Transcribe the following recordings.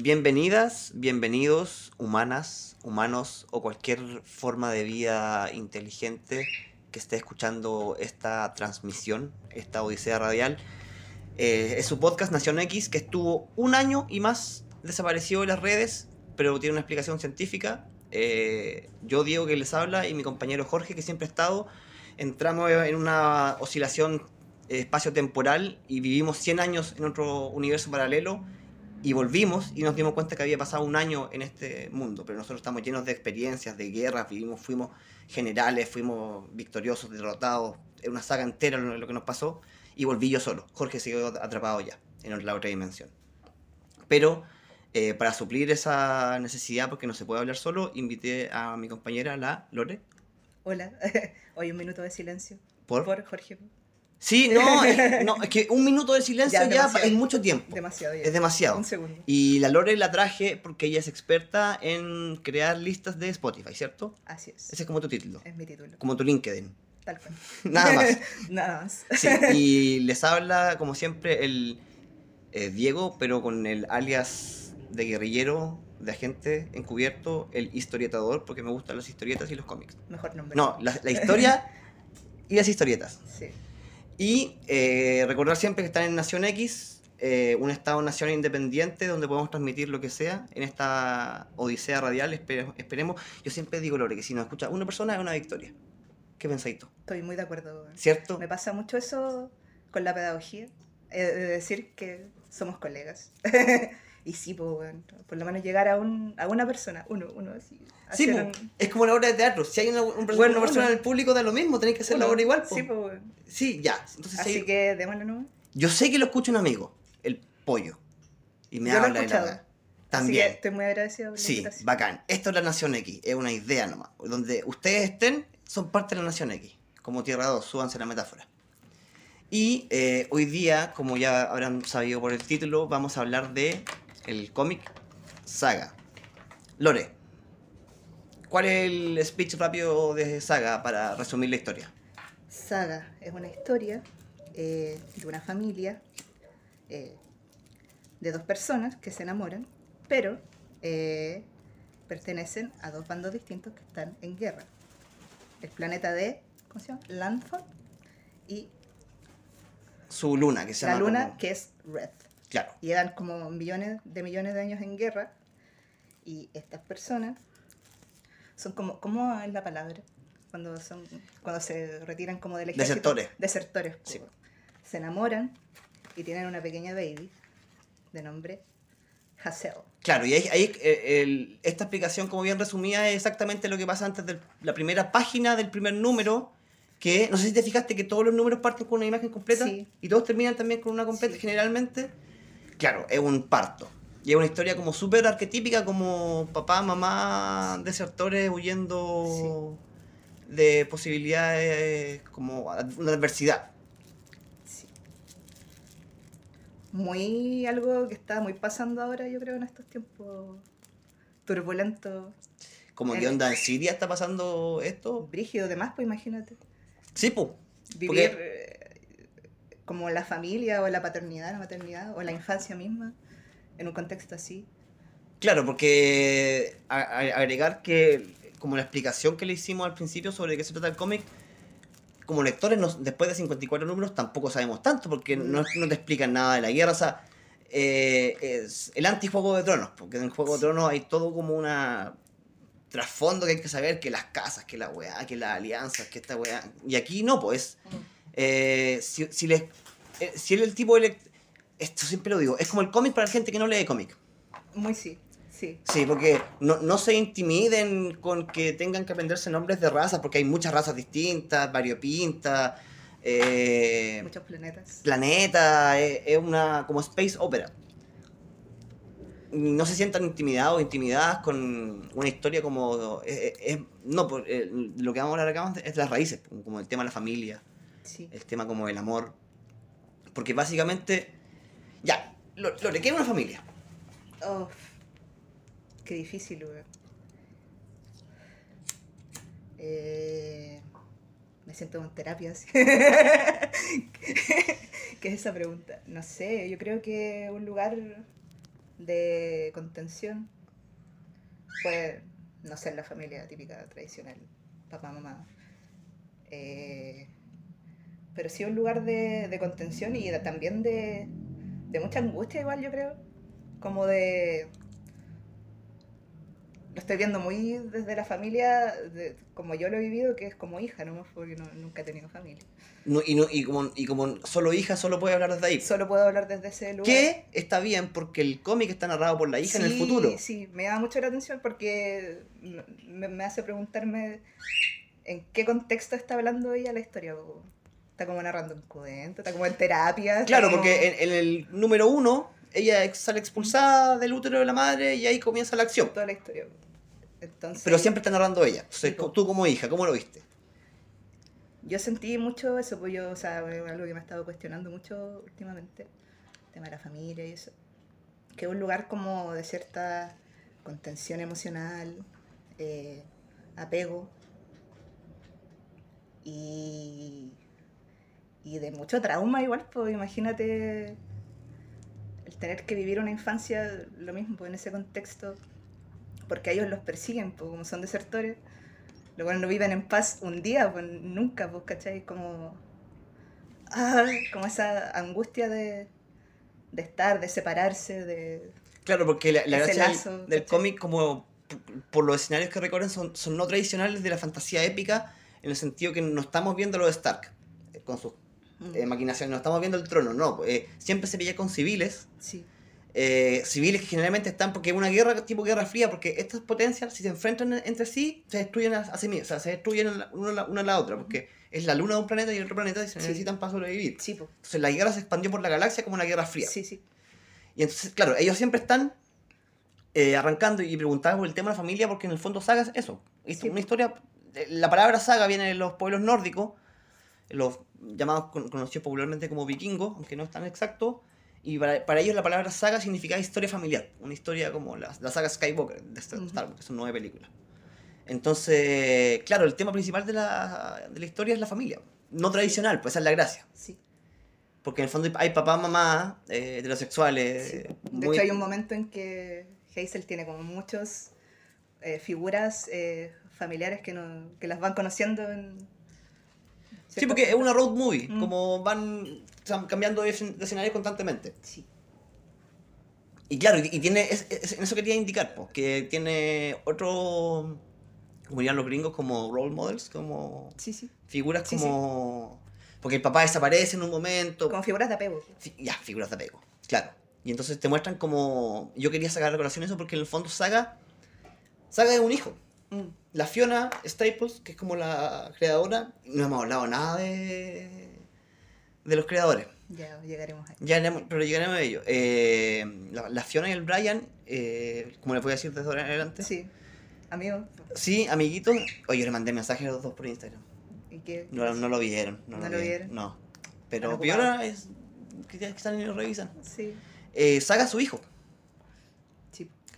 Bienvenidas, bienvenidos, humanas, humanos o cualquier forma de vida inteligente que esté escuchando esta transmisión, esta Odisea Radial. Eh, es su podcast Nación X que estuvo un año y más desaparecido de las redes, pero tiene una explicación científica. Eh, yo, Diego, que les habla, y mi compañero Jorge, que siempre ha estado, entramos en una oscilación eh, espacio-temporal y vivimos 100 años en otro universo paralelo y volvimos y nos dimos cuenta que había pasado un año en este mundo, pero nosotros estamos llenos de experiencias, de guerras, vivimos, fuimos generales, fuimos victoriosos, derrotados, es una saga entera lo, lo que nos pasó y volví yo solo. Jorge se quedó atrapado ya en la otra dimensión. Pero eh, para suplir esa necesidad, porque no se puede hablar solo, invité a mi compañera, la Lore. Hola, hoy un minuto de silencio. ¿Por? Por Jorge. Sí, no, es, no, es que un minuto de silencio Ya, es mucho tiempo. Demasiado ya. Es demasiado. Un segundo. Y la Lore la traje porque ella es experta en crear listas de Spotify, ¿cierto? Así es. Ese es como tu título, Es mi título. como tu LinkedIn. Tal cual. Nada más. Nada más. Sí, y les habla, como siempre, el eh, Diego, pero con el alias de guerrillero, de agente encubierto, el historietador, porque me gustan las historietas y los cómics. Mejor nombre. No, la, la historia y las historietas. Sí. Y eh, recordar siempre que están en Nación X, eh, un Estado-nación independiente donde podemos transmitir lo que sea en esta odisea radial, espere- esperemos. Yo siempre digo, Lore, que si nos escucha una persona es una victoria. ¿Qué pensáis tú? Estoy muy de acuerdo. ¿Cierto? Me pasa mucho eso con la pedagogía. eh, de decir que somos colegas. y sí, pues, bueno, por lo menos llegar a, un, a una persona, uno, uno así. Sí, un- es como la obra de teatro. Si hay una, un- una persona en el público, da lo mismo, tenéis que hacer la obra igual. Sí, pues, bueno. Sí, ya. Entonces, Así sí, que démosle nomás. Yo sé que lo escucha un amigo, el pollo. Y me Yo lo he habla de la escuchado. weá. Así También. que estoy muy agradecida por la Sí, invitación. bacán. Esto es la Nación X, es una idea nomás. Donde ustedes estén, son parte de la Nación X. Como Tierra 2, súbanse la metáfora. Y eh, hoy día, como ya habrán sabido por el título, vamos a hablar de el cómic Saga. Lore, ¿cuál es el speech rápido de Saga para resumir la historia? Saga es una historia eh, de una familia eh, de dos personas que se enamoran, pero eh, pertenecen a dos bandos distintos que están en guerra. El planeta de, ¿cómo se llama? Landfall y Su luna, que se la llama. luna como- que es Red. Claro. Y eran como millones de millones de años en guerra y estas personas son como, ¿cómo es la palabra? Cuando son cuando se retiran como del ejército. Desertores. Desertores. Sí. Se enamoran y tienen una pequeña baby de nombre Hazel. Claro, y ahí, ahí, eh, el- esta explicación, como bien resumida, es exactamente lo que pasa antes de la primera página del primer número, que no sé si te fijaste que todos los números parten con una imagen completa Sí. y todos terminan también con una completa Sí. generalmente. Claro, es un parto. Y es una historia como súper arquetípica, como papá, mamá, desertores huyendo de posibilidades, como una adversidad. Sí. Muy algo que está muy pasando ahora, yo creo, en estos tiempos turbulentos, Como El- que onda en Siria está pasando esto. brígidos, demás, pues imagínate. Sí, pues. vivir eh, como la familia o la paternidad, la maternidad o la infancia misma en un contexto así. Claro, porque a- a- agregar que, como la explicación que le hicimos al principio sobre qué se trata el cómic, como lectores, nos- después de 54 números tampoco sabemos tanto, porque no, no te explican nada de la guerra. O sea, eh, es el anti-Juego de Tronos, porque en Juego de. Tronos hay todo como una trasfondo que hay que saber, que las casas, que la weá, que las alianzas, que esta weá. Y aquí no, pues. Eh, si, si, les, eh, si él el tipo de... Esto siempre lo digo, es como el cómic para la gente que no lee cómic. Muy sí, sí. Sí, porque no, no se intimiden con que tengan que aprenderse nombres de razas, porque hay muchas razas distintas, variopintas, eh, Muchos planetas. planeta, es, es una como space opera. No se sientan intimidados o intimidadas con una historia como... eh, eh, es- no, por- eh, lo que vamos a hablar acá es las raíces, como el tema de la familia, Sí. el tema como el amor. Porque básicamente... Ya, Lo- Lore, ¿qué es una familia? Oh, qué difícil, weón. Eh, me siento en terapia. así. ¿Qué es esa pregunta? No sé, yo creo que un lugar de contención fue, no sé, la familia típica tradicional, papá, mamá. Eh, pero sí un lugar de, de contención y de- también de, de mucha angustia igual, yo creo. Como de... Lo estoy viendo muy desde la familia, de- como yo lo he vivido, que es como hija, ¿no? Porque no- nunca he tenido familia. No, y, no, y, como, y como solo hija, solo puede hablar desde ahí. Solo puedo hablar desde ese lugar. Que está bien porque el cómic está narrado por la hija en el Sí, futuro. Sí, me llama mucho la atención porque me, me hace preguntarme en qué contexto está hablando ella la historia. Está como narrando un cuento, está como en terapia. Claro, como- porque en, en el número uno, ella sale expulsada del útero de la madre y ahí comienza la acción. Toda la historia. Entonces, Pero siempre está narrando ella. Entonces, po. tú como hija, ¿cómo lo viste? Yo sentí mucho eso, pues yo, o sea, algo que me he estado cuestionando mucho últimamente. El tema de la familia y eso. Que es un lugar como de cierta contención emocional, eh, apego. Y, y de mucho trauma igual, pues imagínate el tener que vivir una infancia, lo mismo, pues en ese contexto, porque a ellos los persiguen, pues como son desertores, los cuales no viven en paz un día, pues nunca, pues, ¿cachai? Como, ah, como esa angustia de, de estar, de separarse, de... Claro, porque la, la gracia del- lazo, del, cómic, como por los escenarios que recorren, son, son no tradicionales de la fantasía épica, en el sentido que no estamos viendo los Stark eh, con sus eh, maquinaciones, no estamos viendo el trono, no. eh, siempre se veía con civiles, sí, eh, civiles que generalmente están, porque es una guerra tipo guerra fría, porque estas potencias, si se enfrentan entre sí, se destruyen a, a sí mismas, o sea, se destruyen una, a la- una a la otra, porque es la luna de un planeta y el otro planeta y se Sí. necesitan para sobrevivir. sí, pues, Entonces la guerra se expandió por la galaxia como una guerra fría. sí, sí, Y entonces, claro, ellos siempre están eh, arrancando y preguntaban por el tema de la familia porque en el fondo saga es eso. Es Sí. una historia... La palabra saga viene de los pueblos nórdicos, los llamados con- conocidos popularmente como vikingos, aunque no es tan exacto. Y para, para ellos la palabra saga significa historia familiar, una historia como la, la saga Skywalker de Star, Ujú. Star Wars, que son nueve películas. Entonces, claro, el tema principal de la, de la historia es la familia. No tradicional, pues esa es la gracia. sí. Porque en el fondo hay papá, mamá, eh, heterosexuales. sí. eh, De muy- hecho hay un momento en que Hazel tiene como muchas figuras eh, familiares que, no, que las van conociendo en... Sí, porque es una road movie, Mm. como van cambiando de, escen- de escenario constantemente. Sí, Y claro, y, tiene, es, es- eso quería indicar, pues, que tiene otro, como dirían los gringos, como role models, como sí, sí. figuras Sí, como... Porque el papá desaparece en un momento. Como figuras de apego. Fi- Ya, figuras de apego, claro. Y entonces te muestran como... Yo quería sacar a colación eso porque en el fondo Saga... Saga es un hijo. La Fiona Staples, que es como la creadora, no hemos hablado nada de, de los creadores. Ya llegaremos. Ya, haremos- pero llegaremos a ello. Eh, la, la Fiona y el Brian, eh, como le voy a decir desde ahora en adelante. Sí, amigo. Sí, amiguitos. Oye, yo le mandé mensajes a los dos por Instagram. ¿Y qué? No, no lo vieron. No, ¿No lo vieron. No. Pero ocupados. es. Que están y lo revisan. Sí, Eh, saga su hijo.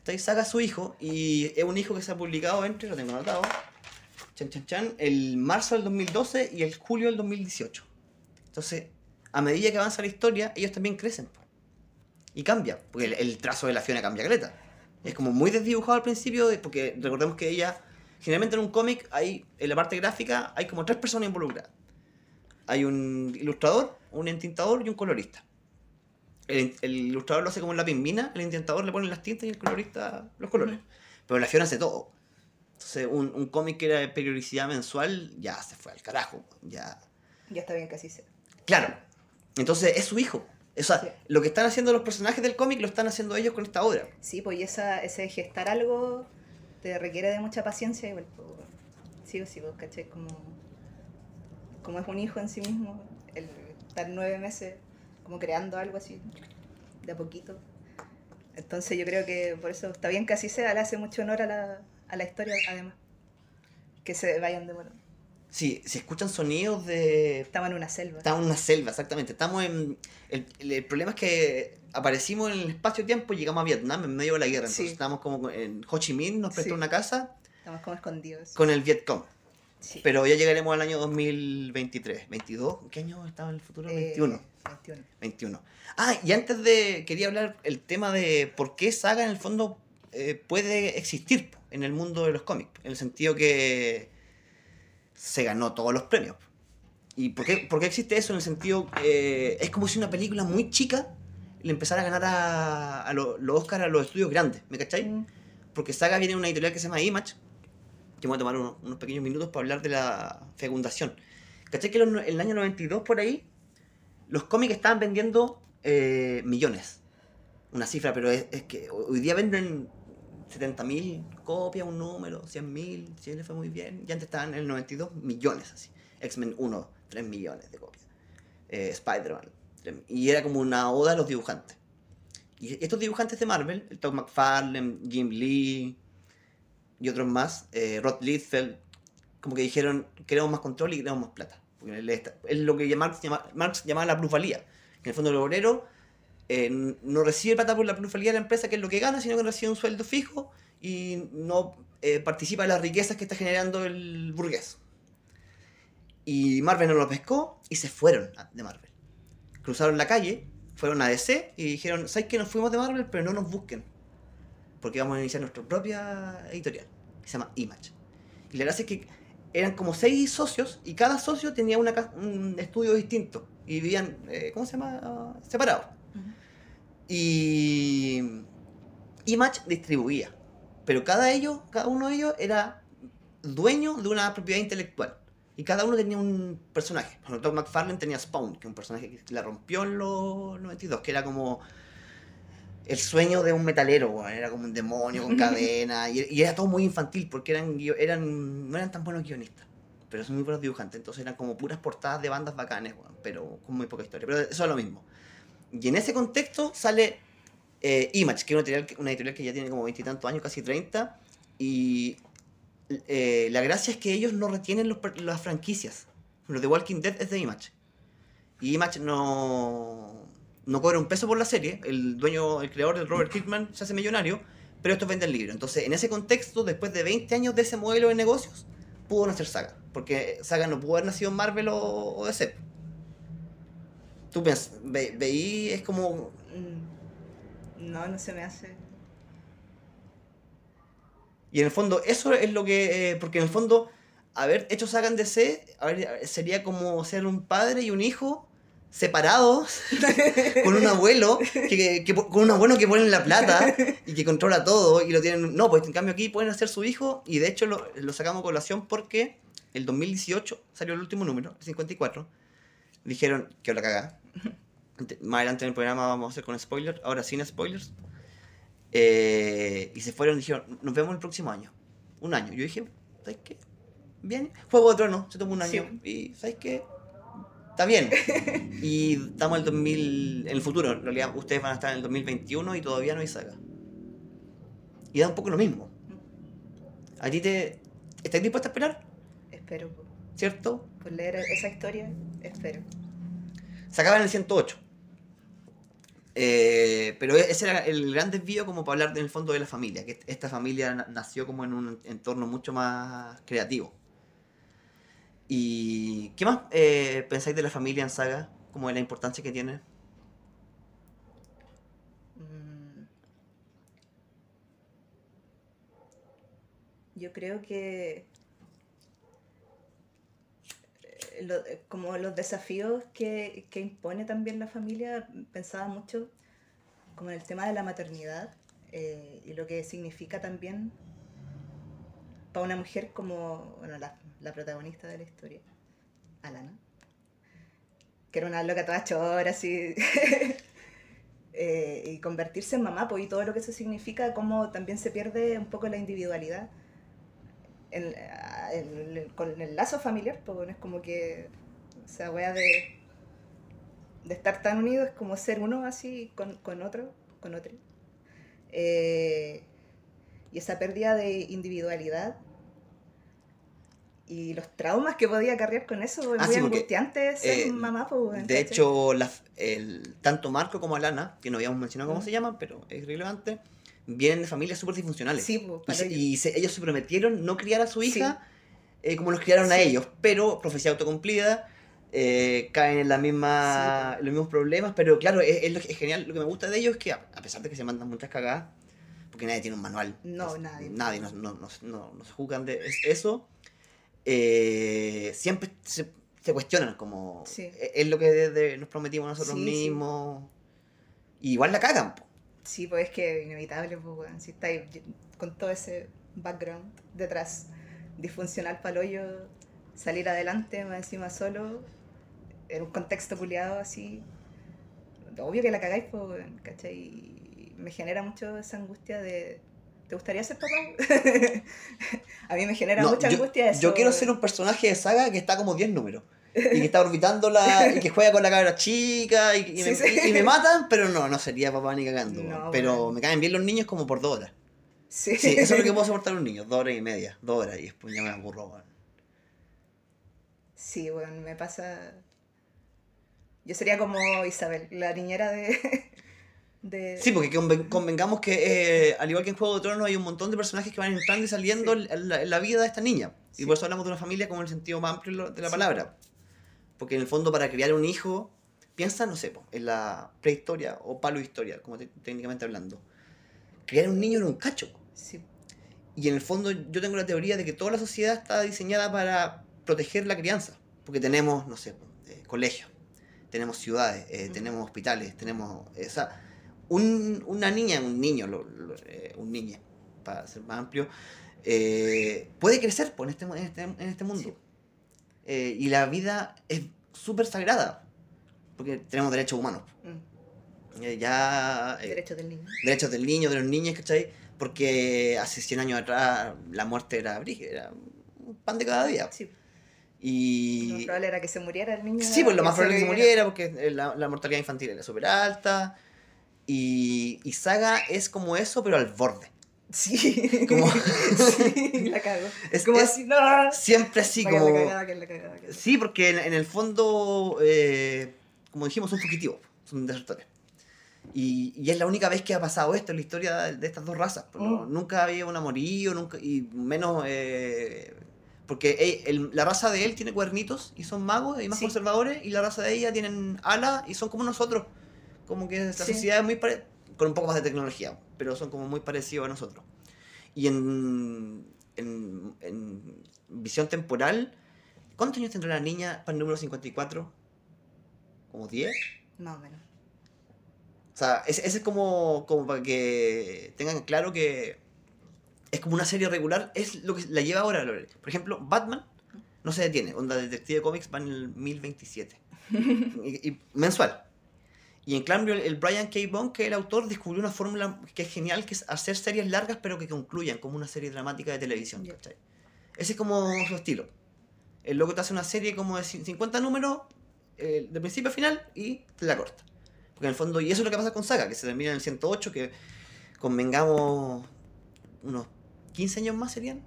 ¿Cachai? Saga su hijo. Y es un hijo que se ha publicado entre, lo tengo anotado. Chan, chan, chan. El marzo del 2012 y el julio del 2018. Entonces, a medida que avanza la historia, ellos también crecen. Y cambia. Porque el, trazo de la Fiona cambia caleta. Es como muy desdibujado al principio, porque recordemos que ella. Generalmente en un cómic hay, en la parte gráfica, hay como tres personas involucradas. Hay un ilustrador, un entintador y un colorista. El, el ilustrador lo hace como en la pimbina, el intentador le pone las tintas y el colorista los colores. Pero la Fiona hace todo. Entonces, un, un cómic que era de periodicidad mensual ya se fue al carajo. Ya. Ya está bien que así sea. Claro. Entonces, es su hijo. O sea, Sí. lo que están haciendo los personajes del cómic lo están haciendo ellos con esta obra. Sí, pues y esa, ese gestar algo te requiere de mucha paciencia igual. Pues, sí o sí, pues, ¿cachai? Como, como es un hijo en sí mismo, el estar nueve meses como creando algo así, de a poquito. Entonces yo creo que por eso está bien que así sea, le hace mucho honor a la, a la historia además. Que se vayan demorando. Sí, se escuchan sonidos de Estamos en una selva. Estamos en una selva, exactamente. Estamos en. El, el- problema es que aparecimos en el espacio-tiempo y llegamos a Vietnam en medio de la guerra. Entonces Sí. estábamos como en Ho Chi Minh, nos prestó Sí. una casa Estamos como escondidos. con el Vietcong. Sí. Pero ya llegaremos al año 2023. ¿22? ¿Qué año estaba en el futuro? Eh, 21. 21. 21. Ah, y antes de. Quería hablar el tema de por qué Saga en el fondo eh, puede existir en el mundo de los cómics. En el sentido que se ganó todos los premios. ¿Y por qué, por qué existe eso? En el sentido. eh, es como si una película muy chica le empezara a ganar a, a lo- los Oscars a los estudios grandes. ¿Me cacháis? Mm, Porque Saga viene de una editorial que se llama Image, que voy a tomar unos, unos pequeños minutos para hablar de la fecundación. ¿Cachai que en el año 92 por ahí los cómics estaban vendiendo eh, millones? Una cifra, pero es, es que hoy día venden 70.000 copias, un número, 100.000, si le fue muy bien. Y antes estaban en el 92 millones así. X-Men 1, 3 millones de copias. Eh, Spider-Man. 3 Y era como una oda a los dibujantes. Y estos dibujantes de Marvel, el McFarlane, Jim Lee y otros más, eh, Rod Liefeld, como que dijeron, queremos más control y queremos más plata. Es lo que Marx, Marx llamaba la plusvalía. En el fondo el obrero eh, no recibe plata por la plusvalía de la empresa, que es lo que gana, sino que recibe un sueldo fijo y no eh, participa de las riquezas que está generando el burgués. Y Marvel no lo pescó y se fueron de Marvel. Cruzaron la calle, fueron a DC y dijeron, ¿sabes que nos fuimos de Marvel? Pero no nos busquen. Porque vamos a iniciar nuestra propia editorial, que se llama Image. Y la gracia es que eran como seis socios y cada socio tenía una, un estudio distinto. Y vivían, eh, ¿cómo se llama? Separados. Y Image distribuía. Pero cada, ellos, cada uno de ellos era dueño de una propiedad intelectual. Y cada uno tenía un personaje. Por ejemplo, Todd McFarlane tenía Spawn, que es un personaje que la rompió en los 92, que era como el sueño de un metalero, weón. era como un demonio con cadena. Y, y era todo muy infantil, porque eran, eran no eran tan buenos guionistas. Pero son muy buenos dibujantes, entonces eran como puras portadas de bandas bacanes, pero con muy poca historia. Pero eso es lo mismo. Y en ese contexto sale eh, Image, que es una editorial, que- una editorial que ya tiene como veintitantos años, casi 30. Y eh, la gracia es que ellos no retienen los las franquicias. Lo de Walking Dead es de Image. Y Image no, no cobra un peso por la serie. El dueño, el creador del Robert Kirkman se hace millonario, pero estos venden libros. Entonces, en ese contexto, después de 20 años de ese modelo de negocios, pudo nacer Saga. Porque Saga no pudo haber nacido en Marvel o, o DC. Tú piensas, ve, veí, es como Mm, No, no se me hace. Y en el fondo, eso es lo que. eh, porque en el fondo, haber hecho Saga en DC a ver, sería como ser un padre y un hijo separados con un abuelo que, que- con un abuelo que pone la plata y que controla todo y lo tienen no pues en cambio aquí pueden hacer su hijo y de hecho lo, lo sacamos a colación porque el 2018 salió el último número el 54 dijeron que la cagada más adelante en el programa vamos a hacer con spoilers ahora sin spoilers eh, y se fueron y dijeron, nos vemos el próximo año. Un año. Yo dije, ¿sabes qué? Bien. Juego de Tronos, se tomó un año. Y ¿sabes qué? Está bien. y estamos en el 2000, en el futuro. En realidad, ustedes van a estar en el 2021 y todavía no hay saga. Y da un poco lo mismo. ¿A ti te... ¿Estás dispuesta a esperar? Espero ¿Cierto? por leer esa historia. Espero. Se acaba en el 108. Eh, pero ese era el gran desvío como para hablar del fondo de la familia, que esta familia na- nació como en un entorno mucho más creativo. ¿Y qué más eh, pensáis de la familia en saga? Como de la importancia que tiene. Mm. Yo creo que eh, eh, como los desafíos que, que impone también la familia, pensaba mucho como en el tema de la maternidad y lo que significa también para una mujer como bueno, la, la protagonista de la historia, Alana, que era una loca toda chora, así. eh, y convertirse en mamá, pues, y todo lo que eso significa, como también se pierde un poco la individualidad en- en- en- con el lazo familiar, pues, bueno, es como que esa wea de, de estar tan unidos es como ser uno así con, con otro, con otro. Eh, y esa pérdida de individualidad y los traumas que podía cargar con eso, es Ah, muy sí, angustiante ser eh, mamá, pues, De hecho, la- el, tanto Marco como Alana, que no habíamos mencionado cómo Mm. se llaman, pero es relevante, vienen de familias súper disfuncionales. Sí, pues, Y, para se- ello. y se- ellos se prometieron no criar a su Sí. hija eh, como los criaron a ellos, pero profecía autocumplida, eh, caen en la misma, Sí. los mismos problemas, pero claro, es, es genial, lo que me gusta de ellos es que a, a pesar de que se mandan muchas cagadas, porque nadie tiene un manual, No, nadie. nadie, no, no, no, no- se juzgan de es- eso, eh, siempre se, se cuestionan como, Sí. es, lo que de- de- nos prometimos nosotros Sí, sí. mismos, y igual la cagan, po. Sí, pues es que inevitable, pues, weón. Si estáis con todo ese background detrás, disfuncional para hoyo, salir adelante, más encima solo, en un contexto culiado así. Obvio que la cagáis, pues, ¿cachai? Y me genera mucho esa angustia de. ¿Te gustaría ser papá? A mí me genera No, mucha yo, angustia eso. yo quiero ser un personaje de saga que está como 10 números. Y que está orbitando la. y que juega con la cabra chica y, y me, Sí, sí. y me matan, pero no, no sería papá ni cagando. No, pero me caen bien los niños como por dos horas. Sí, Sí, eso es lo que puedo soportar los niños, dos horas y media, dos horas, y después ya me aburro, weón. Sí, bueno, me pasa. Yo sería como Isabel, la niñera de. De... Sí, porque conven- convengamos que, eh, al igual que en Juego de Tronos, hay un montón de personajes que van entrando y saliendo Sí. en, la, en la vida de esta niña. Y Sí. por eso hablamos de una familia como en el sentido más amplio de la Sí. palabra. Porque en el fondo, para criar un hijo, piensa, no sé, en la prehistoria o palohistoria, como te- técnicamente hablando. Criar un niño era un cacho. Sí, Y en el fondo, yo tengo la teoría de que toda la sociedad está diseñada para proteger la crianza. Porque tenemos, no sé, eh, colegios, tenemos ciudades, eh, tenemos hospitales, tenemos. o sea, un- una niña, un niño, lo- lo- eh, un niño, para ser más amplio, eh, puede crecer po, en, este, en, este, en este mundo. Sí. Eh, y la vida es súper sagrada. Porque tenemos derechos humanos. mm, Eh, ya. eh, derechos del niño. derechos del niño, de los niños, ¿cachai? Porque hace 100 años atrás la muerte era era un pan de cada día. Sí, lo más Y. probable era que se muriera el niño. Sí, pues lo más probable es que se muriera porque la, la mortalidad infantil era súper alta. Y, y Saga es como eso, pero al borde. Sí, Como- sí, la cago. Es, como es así, no. siempre así, como. la cagada, la cagada, la- Sí, porque en, en el fondo, eh, como dijimos, son fugitivos, son desertores. Y, y es la única vez que ha pasado esto en la historia de, estas dos razas. pues, Mm. Nunca había un amorío, nunca, y menos... eh, porque eh, el- la raza de él tiene cuernitos y son magos y más Sí. conservadores, y la raza de ella tienen alas y son como nosotros. Como que la Sí. sociedad es muy pare- con un poco más de tecnología, pero son como muy parecidos a nosotros. Y en, en, en visión temporal, ¿cuántos años tendrá la niña para el número 54? ¿Como 10? Más o menos. O sea, ese, es como, como para que tengan claro que es como una serie regular, es lo que la lleva ahora. Lore. Por ejemplo, Batman no se detiene, onda Detective Comics va en el 1027. y, y mensual. Y en cambio, el, Brian K. Vaughan, que es el autor, descubrió una fórmula que es genial, que es hacer series largas pero que concluyan como una serie dramática de televisión. ¿cachai? Ese es como su estilo. El loco te hace una serie como de cin- 50 números, eh, de principio a final, y te la corta. Porque en el fondo, y eso es lo que pasa con Saga, que se termina en el 108, que convengamos unos 15 años más serían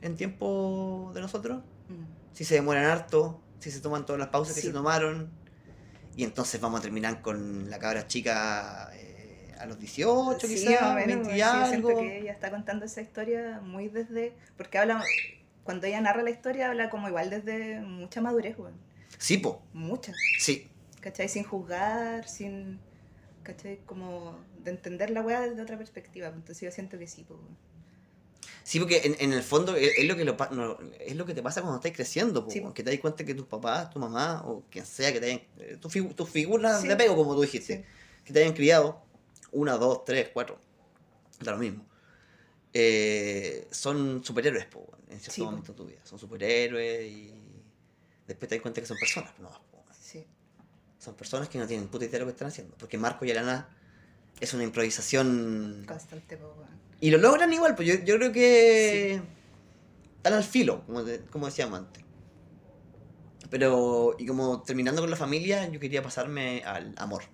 en tiempo de nosotros. Mm. Si se demoran harto, si se toman todas las pausas que se tomaron. Y entonces vamos a terminar con la cabra chica eh, a los 18, Sí, quizás, más o menos, 20 y sí, yo siento algo. que ella está contando esa historia muy desde. Porque habla. Cuando ella narra la historia, habla como igual desde mucha madurez, weón. Sí, po, Mucha. sí. ¿Cachai? Sin juzgar, sin. ¿Cachai? Como de entender la weá desde otra perspectiva. Entonces yo siento que sí, weón. Sí, porque en, en el fondo es, es lo que lo no, es lo que te pasa cuando estás creciendo, po, Sí, po. que te das cuenta que tus papás, tu mamá o quien sea que te hayan, eh, tus figu- tus figuras Sí. de apego, como tú dijiste, Sí. que te hayan criado, una, dos, tres, cuatro, da lo mismo. eh, son superhéroes, po, en cierto po. momento de tu vida. Son superhéroes y después te das cuenta que son personas, no, po. Sí. son personas que no tienen puta idea de lo que están haciendo. Porque Marco y Alana es una improvisación Constante, weón. Y lo logran igual, pues yo, yo creo que están al filo, como, te- como decíamos antes. Pero, y como terminando con la familia, yo quería pasarme al amor.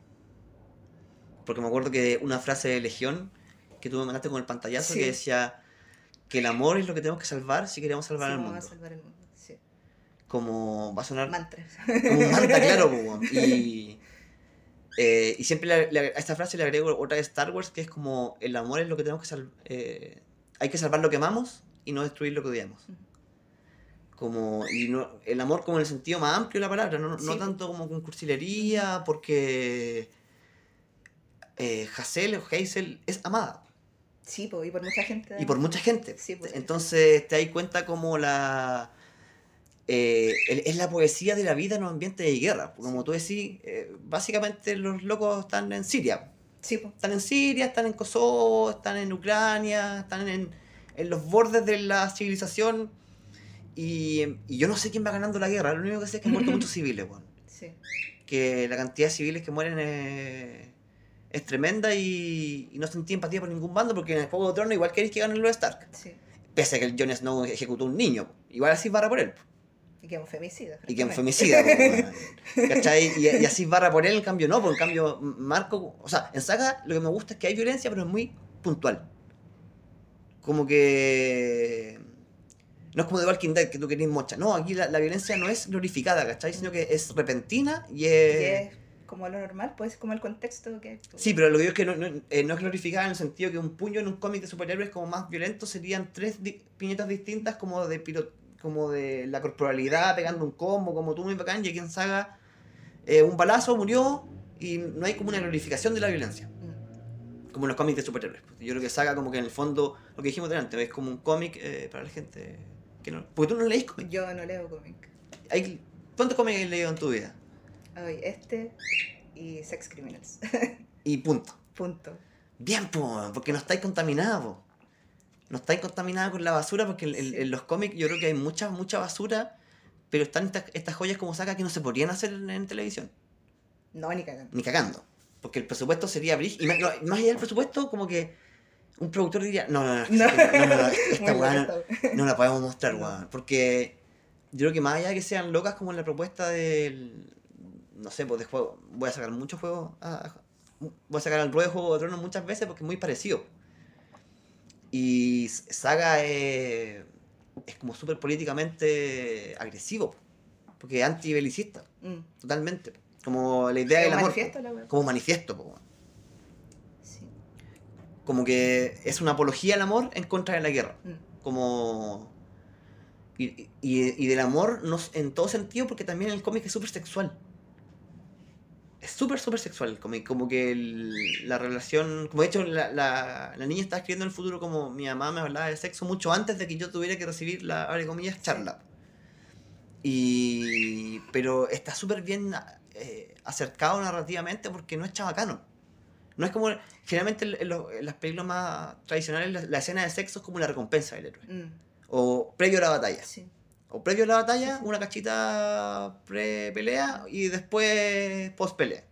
Porque me acuerdo que una frase de Legión que tú me mandaste con el pantallazo Sí. que decía que el amor es lo que tenemos que salvar si queremos salvar Sí, al mundo. a salvar el mundo. Sí. Como va a sonar Mantras. como un manta, claro, y, eh, y siempre le- le- a esta frase le agrego otra de Star Wars que es como el amor es lo que tenemos que salvar, hay que salvar lo que amamos y no destruir lo que odiamos. Como, y no, el amor como en el sentido más amplio de la palabra, no, no tanto como con cursilería, porque eh, Hazel o Hazel es amada. Sí, po, y por mucha gente. Y por mucha gente. Sí. Entonces te das cuenta como la... eh, es la poesía de la vida en un ambiente de guerra. Como tú decís, eh, básicamente los locos están en Siria. Sí. Están en Siria, están en Kosovo, están en Ucrania, están en, en los bordes de la civilización. Y, y yo no sé quién va ganando la guerra. Lo único que sé es que han muerto muchos civiles. Sí. Que la cantidad de civiles que mueren es, es tremenda y, y no sentí empatía por ningún bando porque en el Juego de Tronos igual queréis que ganen los Stark. Sí. Pese a que el Jon Snow ejecutó un niño. Igual así barra por él. Y que es un femicida. Y que en francamente. femicida. ¿Cachai? Y, y así barra por él, en cambio no. Por en cambio, Marco. O sea, en Saga lo que me gusta es que hay violencia, pero es muy puntual. Como que. No es como de Walking Dead que tú querés mocha. No, aquí la, la violencia no es glorificada, ¿cachai? Sino que es repentina y Y es. es como lo normal, pues como el contexto que. Sí, pero lo que digo es que no, no, eh, no es glorificada en el sentido que un puño en un cómic de superhéroes como más violento serían tres di- piñetas distintas como de piro- como de la corporalidad pegando un combo, como tú muy bacán, y aquí en Saga eh, un balazo murió y no hay como una glorificación de la violencia, Mm. como en los cómics de superhéroes. Yo creo que Saga como que en el fondo, lo que dijimos delante, es como un cómic eh, para la gente que no... Porque tú no leís cómics. Yo no leo cómic. Hay- ¿Cuántos cómics has leído en tu vida? Ay, este y Sex Criminals. Y punto. Punto. Bien, po, porque no estáis contaminados. No estáis contaminados con la basura porque en, en- los cómics yo creo que hay mucha, mucha basura, pero están estas, estas joyas como saca que no se podrían hacer en, en televisión, No, ni cagando. ni cagando. Porque el presupuesto sería brig- Y más, no, más allá del presupuesto, como que un productor diría, no, no, no, No. esta weá no, la podemos mostrar, No. weón. Porque yo creo que más allá de que sean locas como en la propuesta del, no sé, pues de juego, voy a sacar muchos juegos, a- a- voy a sacar al ruedo de Juego de Tronos muchas veces porque es muy parecido. Y Saga es, es como súper políticamente agresivo, porque es antibelicista, Mm. totalmente. Como la idea del amor. manifiesto la. Como manifiesto, po, weón. Sí. como que es una apología al amor en contra de la guerra. Mm. como y, y, y del amor no, en todo sentido porque también el cómic es súper sexual es súper súper sexual cómic como que el- la relación como de hecho la, la, la niña está escribiendo en el futuro como mi mamá me hablaba de sexo mucho antes de que yo tuviera que recibir la abre comillas charla y pero está súper bien eh, acercado narrativamente porque no es chabacano no es como generalmente en, en los- en las películas más tradicionales la, la escena de sexo es como la recompensa del héroe Mm. o previo a la batalla. Sí. O previo a la batalla, una cachita pre-pelea y después post-pelea.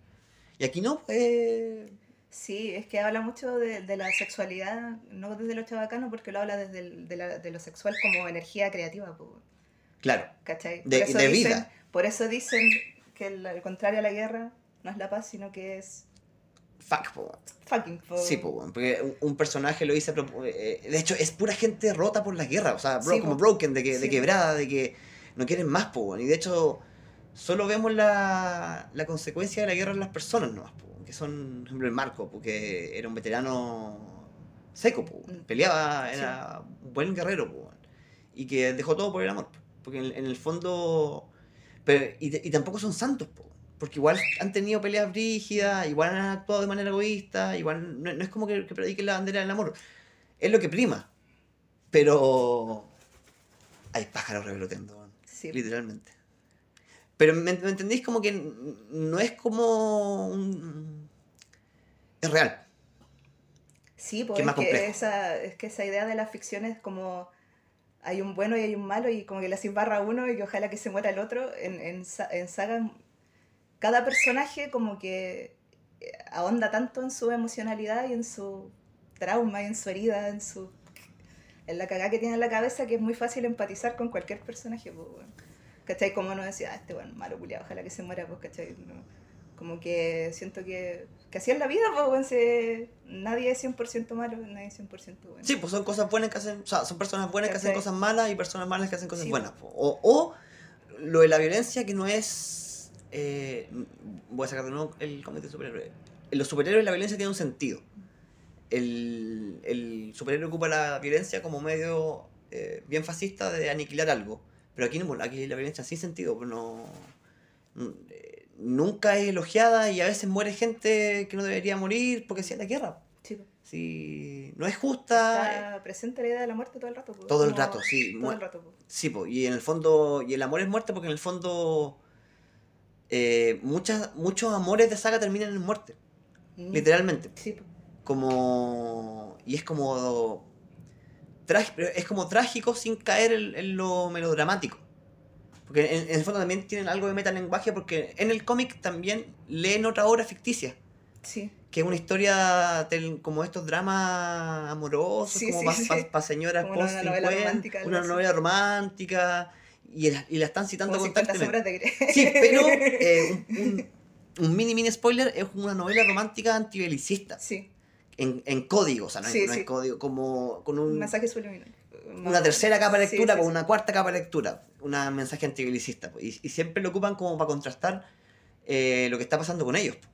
Y aquí no, pues... Sí, es que habla mucho de, de la sexualidad, no desde lo chabacano, porque lo habla desde el- de, la- de lo sexual como energía creativa, po, Claro, ¿cachai? De- por eso de dicen, vida. Por eso dicen que el, el contrario a la guerra no es la paz, sino que es fuck, po. fucking. po. Sí, weón, porque un, personaje lo propo- eh, De hecho, es pura gente rota por la guerra. O sea, bro- Sí, como po. broken, de, que, de quebrada, de que no quieren más, weón. Y de hecho, solo vemos la, la consecuencia de la guerra en las personas nomás, po. Que son, por ejemplo, el Marco, porque era un veterano seco. Mm. Peleaba, era un buen guerrero, weón. Y que dejó todo por el amor. po. Porque en, en el fondo... Pero, y, y tampoco son santos, po. Porque igual han tenido peleas brígidas, igual han actuado de manera egoísta, igual no, no es como que, que prediquen la bandera del amor. Es lo que prima. Pero hay pájaros revoloteando, Sí. literalmente. Pero ¿me, me entendéis? Como que no es como un... Es real. Sí, que pues es que, esa, es que esa idea de la ficción es como hay un bueno y hay un malo y como que le haces barra a uno y que ojalá que se muera el otro. En, en, en saga, cada personaje como que eh, ahonda tanto en su emocionalidad y en su trauma y en su herida, en su en la cagada que tiene en la cabeza que es muy fácil empatizar con cualquier personaje, pues, weón. ¿cachai? Como no decía, ah, este bueno, malo culiado, ojalá que se muera, pues, ¿cachai? No. Como que siento que, que así es la vida, pues, se- nadie es 100% malo, nadie es 100% bueno. Sí, pues son cosas buenas que hacen... O sea, son personas buenas que hacen ¿Cachai? cosas malas y personas malas que hacen cosas Sí, buenas. po. O, o lo de la violencia que no es... eh, voy a sacar de nuevo el cómic de superhéroes. Los superhéroes la violencia tiene un sentido. El, el superhéroe ocupa la violencia como medio eh, bien fascista de aniquilar algo. Pero aquí, no, aquí la violencia sin sentido, pues no, n- eh, nunca es elogiada y a veces muere gente que no debería morir porque sea la guerra. Sí. Si no es justa, Está presente la idea de la muerte todo el rato. po. Todo el rato, sí, Todo el rato. Sí, po, y en el fondo, y el amor es muerte porque en el fondo eh, muchas, muchos amores de saga terminan en muerte, Mm. literalmente. Sí. Como, y es como, es como trágico sin caer en, en lo melodramático. Porque en, en el fondo también tienen algo de metalenguaje porque en el cómic también leen otra obra ficticia. Sí. Que es una historia como estos dramas amorosos, Sí, como sí, para sí. señoras una post novela 50, romántica, algo una así. novela romántica, y la, y la están citando Como 50 constantemente. de. Sí, pero eh, un, un- un mini mini spoiler es una novela romántica antibelicista, Sí, en, en código, o sea, no, Sí, no sí. código, como con un mensaje subliminal. una tercera capa de lectura con una cuarta capa de lectura, un mensaje antibelicista, po, y, y siempre lo ocupan como para contrastar eh, lo que está pasando con ellos. po.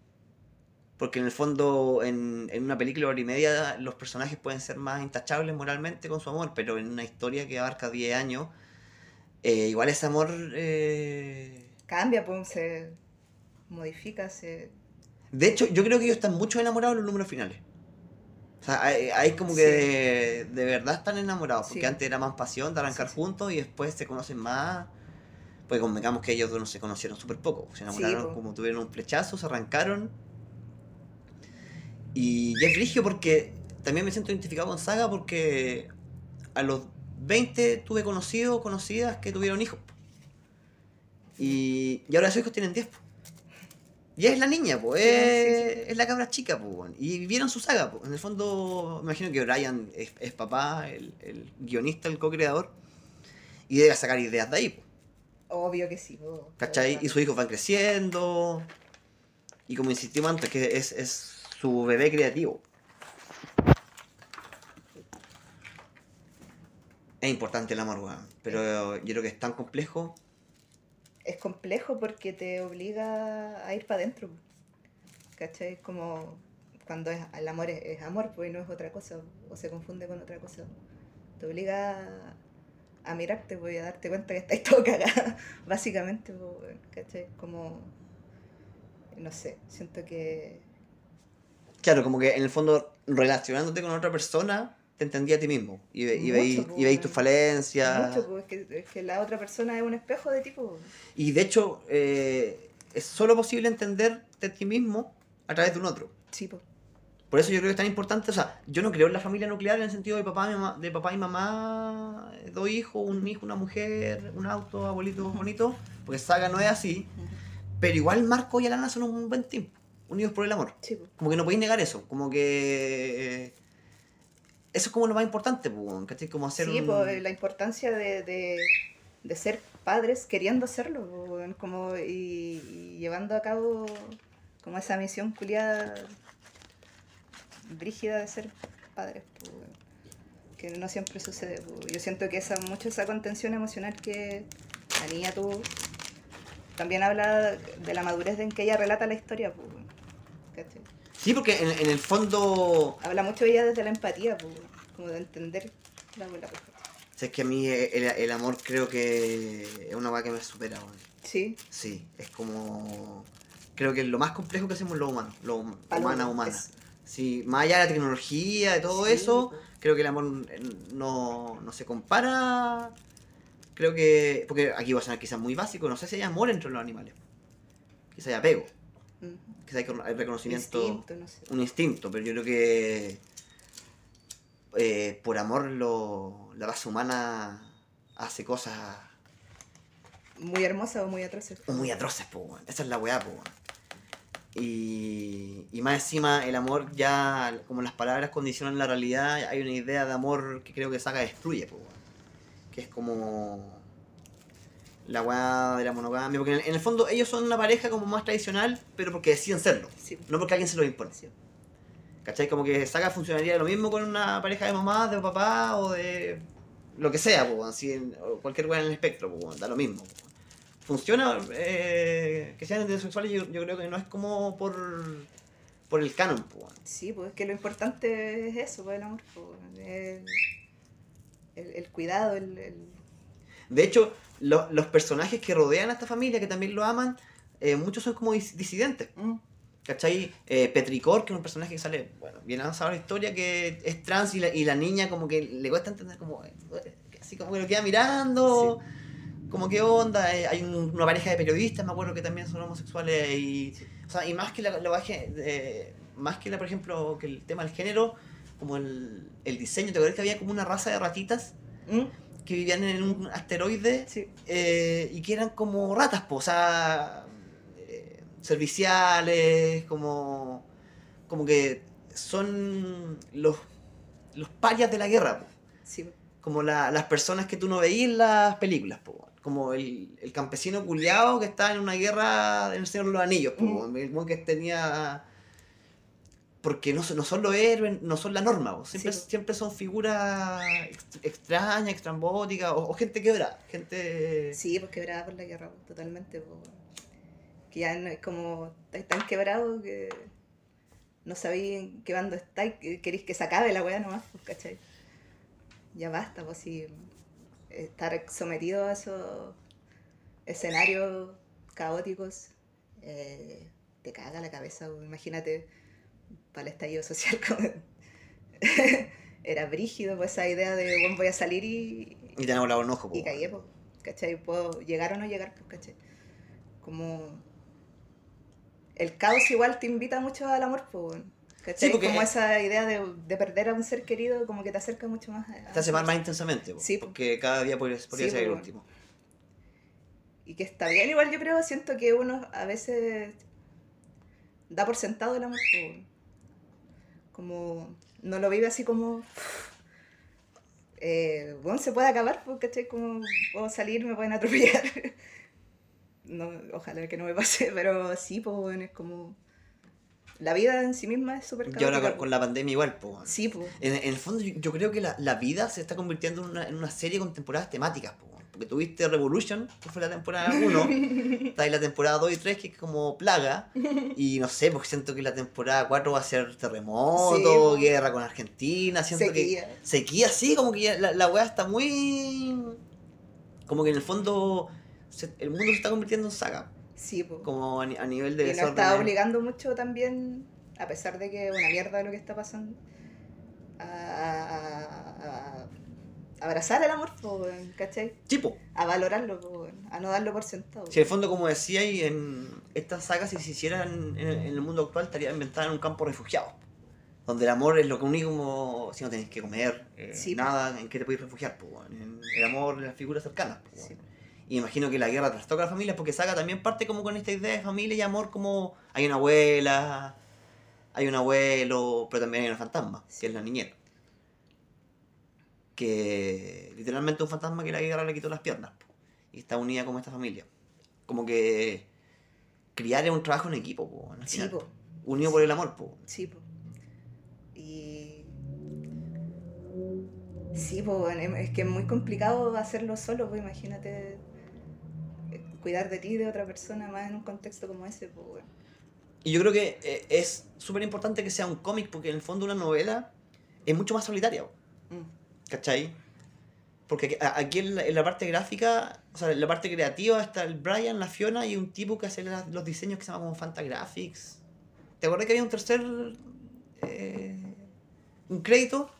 Porque en el fondo, en, en una película de hora y media, los personajes pueden ser más intachables moralmente con su amor, pero en una historia que abarca 10 años, eh, igual ese amor... eh, Cambia, pues, se modifica, se... De hecho, yo creo que ellos están mucho enamorados de los números finales. O sea, hay, hay como que de, de verdad están enamorados, porque Sí. antes era más pasión de arrancar Sí, juntos y después se conocen más. Pues convengamos que ellos dos no se conocieron súper poco, se enamoraron como tuvieron un flechazo, se arrancaron. Y es frigio porque también me siento identificado con Saga porque a los 20 tuve conocidos, conocidas que tuvieron hijos. Y, y ahora esos hijos tienen 10. po. Y es la niña, pues, Sí, es, sí, es la cabra chica, pues, y vivieron su saga, pues. En el fondo, me imagino que Brian es, es papá, el, el guionista, el co-creador, y debe sacar ideas de ahí, pues. Obvio que sí. po. ¿Cachai? Y sus hijos van creciendo. Y como insistimos antes, que es, es su bebé creativo. Es importante el amor, weón. Pero yo creo que es tan complejo. Es complejo porque te obliga a ir para adentro. ¿Cachai? Como cuando es, el amor es, es amor, pues no es otra cosa, o se confunde con otra cosa. Te obliga a, a mirarte, pues, y a darte cuenta que estás todo cagada, básicamente, pues, ¿cachai? Como, no sé, siento que Claro, como que en el fondo, relacionándote con otra persona, te entendía a ti mismo. Y, ve- y po, tus falencias. mucho, pues, es que, es que la otra persona es un espejo de tipo. Y de hecho, eh, es solo posible entender de ti mismo a través de un otro. Sí, pues. Por eso yo creo que es tan importante, o sea, yo no creo en la familia nuclear en el sentido de papá, y mamá, de papá y mamá, eh, dos hijos, un hijo, una mujer, un auto, abuelitos bonitos, porque Saga no es así, pero igual Marco y Alana son un buen team, unidos por el amor. Sí. Como que no podéis negar eso, como que... eh, Eso es como lo más importante, ¿cachai? Como hacer Sí, un... pues, la importancia de, de, de ser padres queriendo serlo, weón, como, y, y llevando a cabo como esa misión culiada brígida de ser padres, pues, que no siempre sucede. pues. Yo siento que esa mucho esa contención emocional que la niña tuvo también habla de la madurez en que ella relata la historia. Pues. Sí, porque en, en el fondo... Habla mucho ella desde la empatía, pues, como de entender la ¿cachai? o sea, es que a mí el, el amor creo que es una weá que me supera, weón. Sí, Sí, es como. Creo que es lo más complejo que hacemos los humanos, lo humana humana. es- Sí, más allá de la tecnología, de todo Sí, eso, creo que el amor eh, no, no se compara. Creo que. Porque aquí va a sonar quizás muy básico, no sé si hay amor entre los animales. Quizás hay apego, Quizás hay con- hay reconocimiento. Instinto, no sé. Un instinto, pero yo creo que. eh, por amor, lo, la raza humana hace cosas Muy hermosa o muy atroz. muy atroces, po, weón. Esa es la weá, weón. Y, y más encima, el amor ya, como las palabras condicionan la realidad, hay una idea de amor que creo que Saga destruye, weón. Que es como la weá de la monogamia. Porque en el, en el fondo ellos son una pareja como más tradicional, pero porque deciden serlo. Sí, No porque alguien se lo impone. sí. ¿Cachai? Como que Saga funcionaría lo mismo con una pareja de mamá, de papá o de lo que sea, po, así en- o cualquier weá en el espectro, po, da lo mismo. po. Funciona, eh, que sean heterosexuales, yo, yo creo que no es como por, por el canon, po. Sí, pues es que lo importante es eso, pues el amor. pues, el, el- el cuidado, el, el- De hecho, lo- los personajes que rodean a esta familia, que también lo aman, eh, muchos son como dis- disidentes. Mm. ¿Cachai? Eh, Petricor, que es un personaje que sale, bueno, bien avanzado en la historia, que es trans y la, y la niña como que le cuesta entender como, eh, así como que lo queda mirando, como qué onda, Eh, hay un- una pareja de periodistas, me acuerdo que también son homosexuales y, o sea, y más que la, la eh, más que la, por ejemplo, que el tema del género, como el, el diseño, ¿te acuerdas que había como una raza de ratitas Mm. Que vivían en un asteroide Sí. eh, y que eran como ratas, po, o sea, eh, serviciales, como, como que son los, los parias de la guerra, po, Sí. como la- las personas que tú no veías en las películas, po, como el, el campesino culiado que está en una guerra en el Señor de los Anillos, po, Mm. el que tenía... Porque no son, no son los héroes, no son la norma, siempre, Sí, siempre son figuras ext- extrañas, extrambóticas, o, o gente quebrada, gente... Sí, pues quebrada por la guerra, totalmente. pues, que ya no es como estáis tan quebrado que no sabéis en qué bando estáis, que queréis que se acabe la weá nomás, pues, ¿cachai? Ya basta, pues si estar sometido a esos escenarios caóticos eh, te caga la cabeza, pues, imagínate para el estallido social como era brígido pues esa idea de bueno, voy a salir y, Y tenemos la un ojo, po, y cagué, pues, ¿cachai? Puedo llegar o no llegar, pues, ¿cachai? Como... El caos igual te invita mucho al amor, pues, ¿cachai? Sí, porque- como esa idea de, de perder a un ser querido, como que te acerca mucho más a... Te hace más intensamente, po, Sí, po. porque cada día podría, podría Sí, ser el último. Y que está bien, igual yo creo, siento que uno a veces da por sentado el amor, pues. Como no lo vive así como... Eh, bueno, se puede acabar, pues, ¿cachai? Como puedo salir, me pueden atropellar. No, ojalá que no me pase, pero sí, pues, bueno, es como... La vida en sí misma es súper Y ahora con, la pandemia igual, pues. Sí, pues. En, en el fondo yo, yo creo que la, la vida se está convirtiendo en una, en una serie con temporadas temáticas, po. Tuviste Revolution, que fue la temporada 1, está ahí la temporada 2 y 3, que es como plaga, y no sé, porque siento que la temporada 4 va a ser terremoto, Sí, guerra con Argentina, siento Sequía. que... Sequía, sí, como que ya la, la weá está muy... Como que en el fondo se- el mundo se está convirtiendo en saga, Sí, pues. como a, ni- a nivel de Y nos está obligando mucho también, a pesar de que es una mierda lo que está pasando, a, a- a- a abrazar el amor, po, ¿cachai? Tipo, A valorarlo, po, a no darlo por sentado. Si en el fondo, como decía, y en estas sagas, si se hicieran en, en el mundo actual, estaría inventada en un campo de refugiados. Donde el amor es lo que único, si no tenés que comer, eh, Sí, nada, en qué te puedes refugiar. po, weón. En el amor, en las figuras cercanas. po, weón. Sí. Y imagino que la guerra trastoca a las familias, porque Saga también parte como con esta idea de familia y amor, como hay una abuela, hay un abuelo, pero también hay una fantasma, que es la niñera. Que literalmente un fantasma que la guerra le quitó las piernas. po, Y está unida como esta familia. Como que criar es un trabajo en equipo, po, al Sí, final. po, unido por el amor. Po. sí, po. Y... Sí, po, es que es muy complicado hacerlo solo, pues imagínate eh, cuidar de ti y de otra persona más en un contexto como ese, pues. Y yo creo que eh, es súper importante que sea un cómic, porque en el fondo una novela es mucho más solitaria. Mm. ¿Cachai? Porque aquí, en, la, en la parte gráfica, o sea, en la parte creativa está el Brian, la Fiona y un tipo que hace los diseños que se llama como Fantagraphics. ¿Te acordás que había un tercer. eh, un crédito?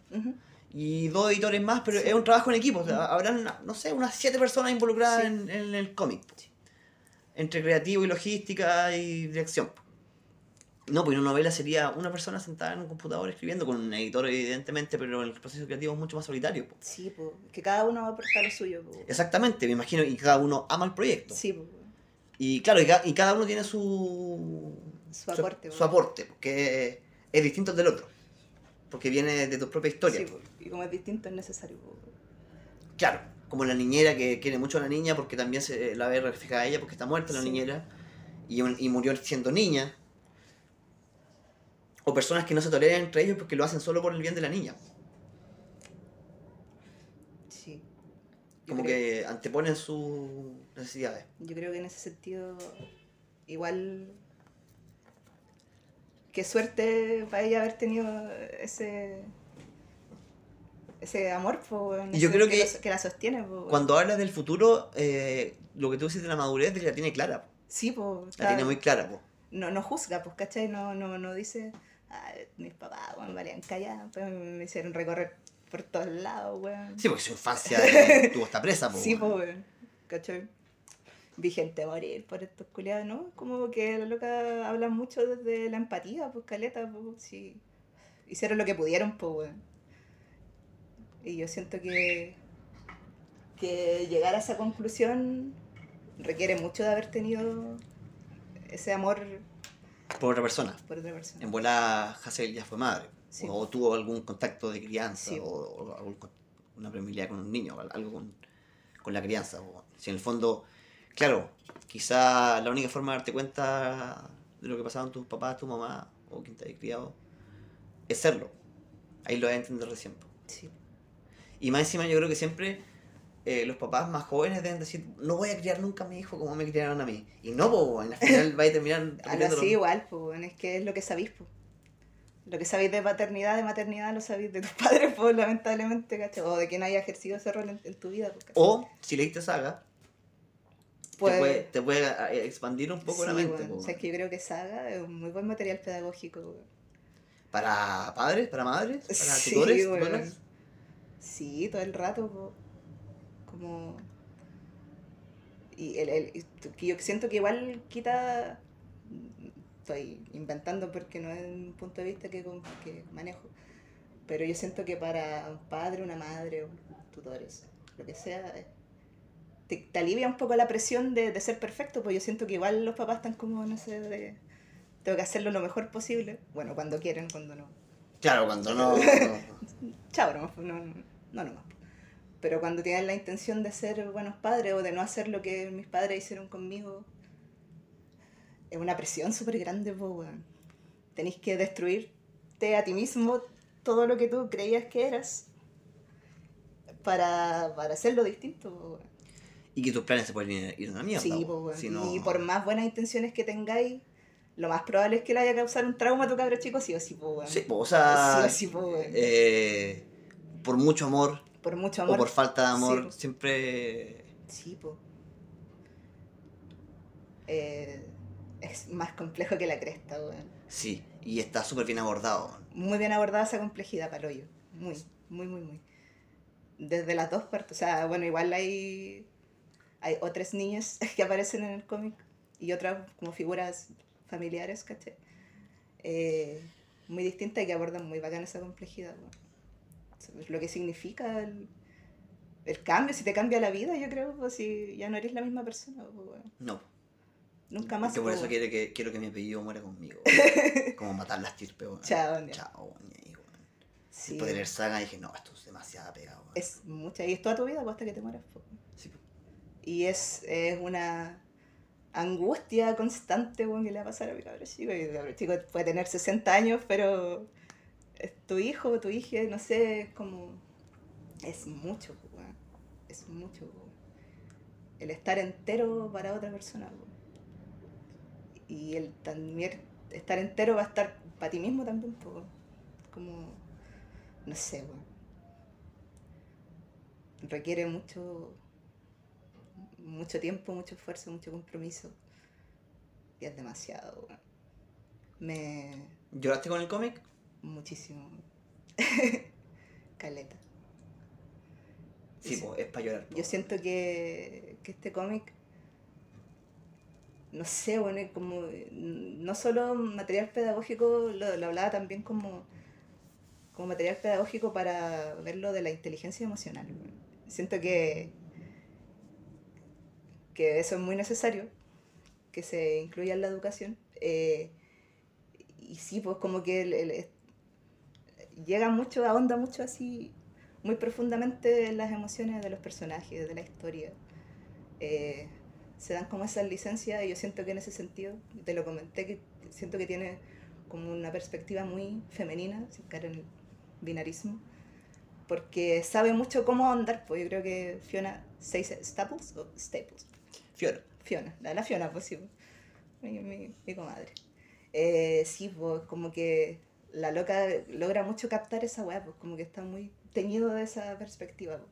Y dos editores más, pero Sí. es un trabajo en equipo. O sea, habrán, no sé, unas siete personas involucradas Sí. en, en el cómic. Entre creativo y logística y dirección. No, pues una novela sería una persona sentada en un computador escribiendo con un editor, evidentemente, pero el proceso creativo es mucho más solitario. po. Sí, pues, que cada uno va a aportar lo suyo, pues. Exactamente, me imagino, y cada uno ama el proyecto. Sí, pues. Y claro, y, ca- y cada uno tiene su, Su aporte, su, po. aporte, porque es distinto del otro. Porque viene de tu propia historia. Sí, po, y como es distinto es necesario. po. Claro, como la niñera que quiere mucho a la niña porque también se la ve reflejada a ella porque está muerta la Sí. niñera y, un- y murió siendo niña. O personas que no se toleran entre ellos porque lo hacen solo por el bien de la niña. Sí. Yo Como creo- que anteponen sus necesidades. Yo creo que en ese sentido, igual. Qué suerte para ella haber tenido ese. ese amor, pues, Y yo creo que- que la sostiene, pues. Cuando hablas del futuro, eh, lo que tú dices de la madurez la tiene clara. po. Sí, pues, La tiene muy clara. po. no, no juzga, pues, ¿cachai? No, no, no dice, "Ah, mis papás, weón, valían callar, pues me hicieron recorrer por todos lados, weón. Sí, porque su infancia eh, tuvo esta presa. po, Sí, pues, weón, ¿cachai? Vi gente morir por estos culiados, ¿no? Como que la loca habla mucho desde la empatía, pues, caleta, pues, sí. Hicieron lo que pudieron, pues, weón. Y yo siento que, que llegar a esa conclusión requiere mucho de haber tenido ese amor Por otra persona. por otra persona. En bola, Hassel ya fue madre. Sí. O, tuvo algún contacto de crianza. Sí. O, o algún con- una familia con un niño. o Algo con, con la crianza. o- si en el fondo, claro, quizá la única forma de darte cuenta de lo que pasaban tus papás, tu mamá o quien te haya criado es serlo. Ahí lo vas a entender recién. Sí. Y más encima yo creo que siempre eh, los papás más jóvenes deben decir, no voy a criar nunca a mi hijo como me criaron a mí. Y no, po, en la final va a terminar así mismo. igual, weón, es que es lo que sabéis, pues. Lo que sabéis de paternidad, de maternidad, lo sabéis de tus padres, pues, lamentablemente, ¿cachai? O de quien haya ejercido ese rol en, en tu vida, ¿cachai? O, si leíste saga, Pues- te puede, te puede expandir un poco la Sí, mente. weón. po, O sea, es que yo creo que Saga es un muy buen material pedagógico, weón. Para padres, para madres, para Sí, tutores, tutoras. Sí, todo el rato, po. Como... Y el, el- yo siento que igual quita... Estoy inventando porque no es un punto de vista que, que manejo. Pero yo siento que para un padre, una madre, tutores, lo que sea, eh, te, te alivia un poco la presión de, de ser perfecto, pues yo siento que igual los papás están como, no sé, de... Tengo que hacerlo lo mejor posible. Bueno, cuando quieren, cuando no. Claro, cuando no. no- Chao, no, no, no, no nomás. Pero cuando tienen la intención de ser buenos padres o de no hacer lo que mis padres hicieron conmigo, es una presión súper grande, po, weón. Tenés que destruirte a ti mismo todo lo que tú creías que eras para, para hacerlo distinto, weón. y que tus planes se pueden ir, ir a una mierda. Sí, weón. si no- Y por más buenas intenciones que tengáis, lo más probable es que le vaya a causar un trauma a tu cabro chico, sí o sí, weón. Sí, po, o sea, Sí o sí, eh, por mucho amor, Por mucho amor. o por falta de amor, Sí, siempre. Sí, po. Eh, es más complejo que la cresta, weón. Sí, y está súper bien abordado. Muy bien abordada esa complejidad, Paloyo. Muy, muy, muy, muy. Desde las dos partes. O sea, bueno, igual hay, hay otras niñas que aparecen en el cómic y otras como figuras familiares, ¿cachai? Eh, muy distintas y que abordan muy bacán esa complejidad, weón. Lo que significa el, el cambio, si te cambia la vida, yo creo, pues si ya no eres la misma persona, pues. No. Nunca más. Que por pues, eso quiere que, quiero que mi apellido muera conmigo. Como matar las estirpe, weón. Chao, ya. Chao, weón. Sí, Después de leer saga dije, no, esto es demasiado pegado. es mucha, y es toda tu vida pues, hasta que te mueras. pues. Sí, po. Y es, es una angustia constante weón, que le va a pasar a mi cabrón chico. Y el cabrón chico puede tener 60 años, pero tu hijo, tu hija, no sé, como. Es mucho, weón. Es mucho, weón. El estar entero para otra persona. Y el también estar entero va a estar para ti mismo también, como. No sé. Requiere mucho mucho tiempo, mucho esfuerzo, mucho compromiso. Y es demasiado. Me. ¿Lloraste con el cómic? Muchísimo. Caleta. Sí, Sí. po, es para llorar. po. Yo siento que, que este cómic, no sé, bueno, como, no solo material pedagógico, lo, lo hablaba también como, como material pedagógico para verlo de la inteligencia emocional. Siento que, que eso es muy necesario, que se incluya en la educación. eh, y sí, pues como que el- el- llega mucho, ahonda mucho así muy profundamente en las emociones de los personajes, de la historia. Eh, se dan como esas licencias y yo siento que en ese sentido, te lo comenté, que siento que tiene como una perspectiva muy femenina, sin caer en el binarismo, porque sabe mucho cómo andar, pues yo creo que Fiona, ¿se dice Staples o Staples? Fiora. Fiona, la, la Fiona, pues sí, mi, mi, mi comadre. Eh, sí, pues como que la loca logra mucho captar esa weá, pues como que está muy teñido de esa perspectiva. po.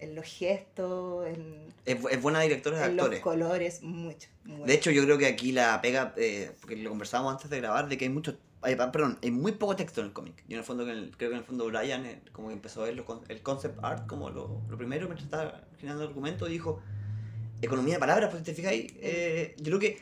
En los gestos, en, Es, es buena directora de en los actores. colores, mucho. De hecho, yo creo que aquí la pega, eh, porque lo conversábamos antes de grabar, de que hay mucho, hay- perdón, hay muy poco texto en el cómic. Yo en el fondo, en el- creo que en el fondo Brian eh, como que empezó a ver el concept art como lo, lo primero mientras estaba generando el argumento dijo, economía de palabras, pues si te fijáis, eh, yo creo que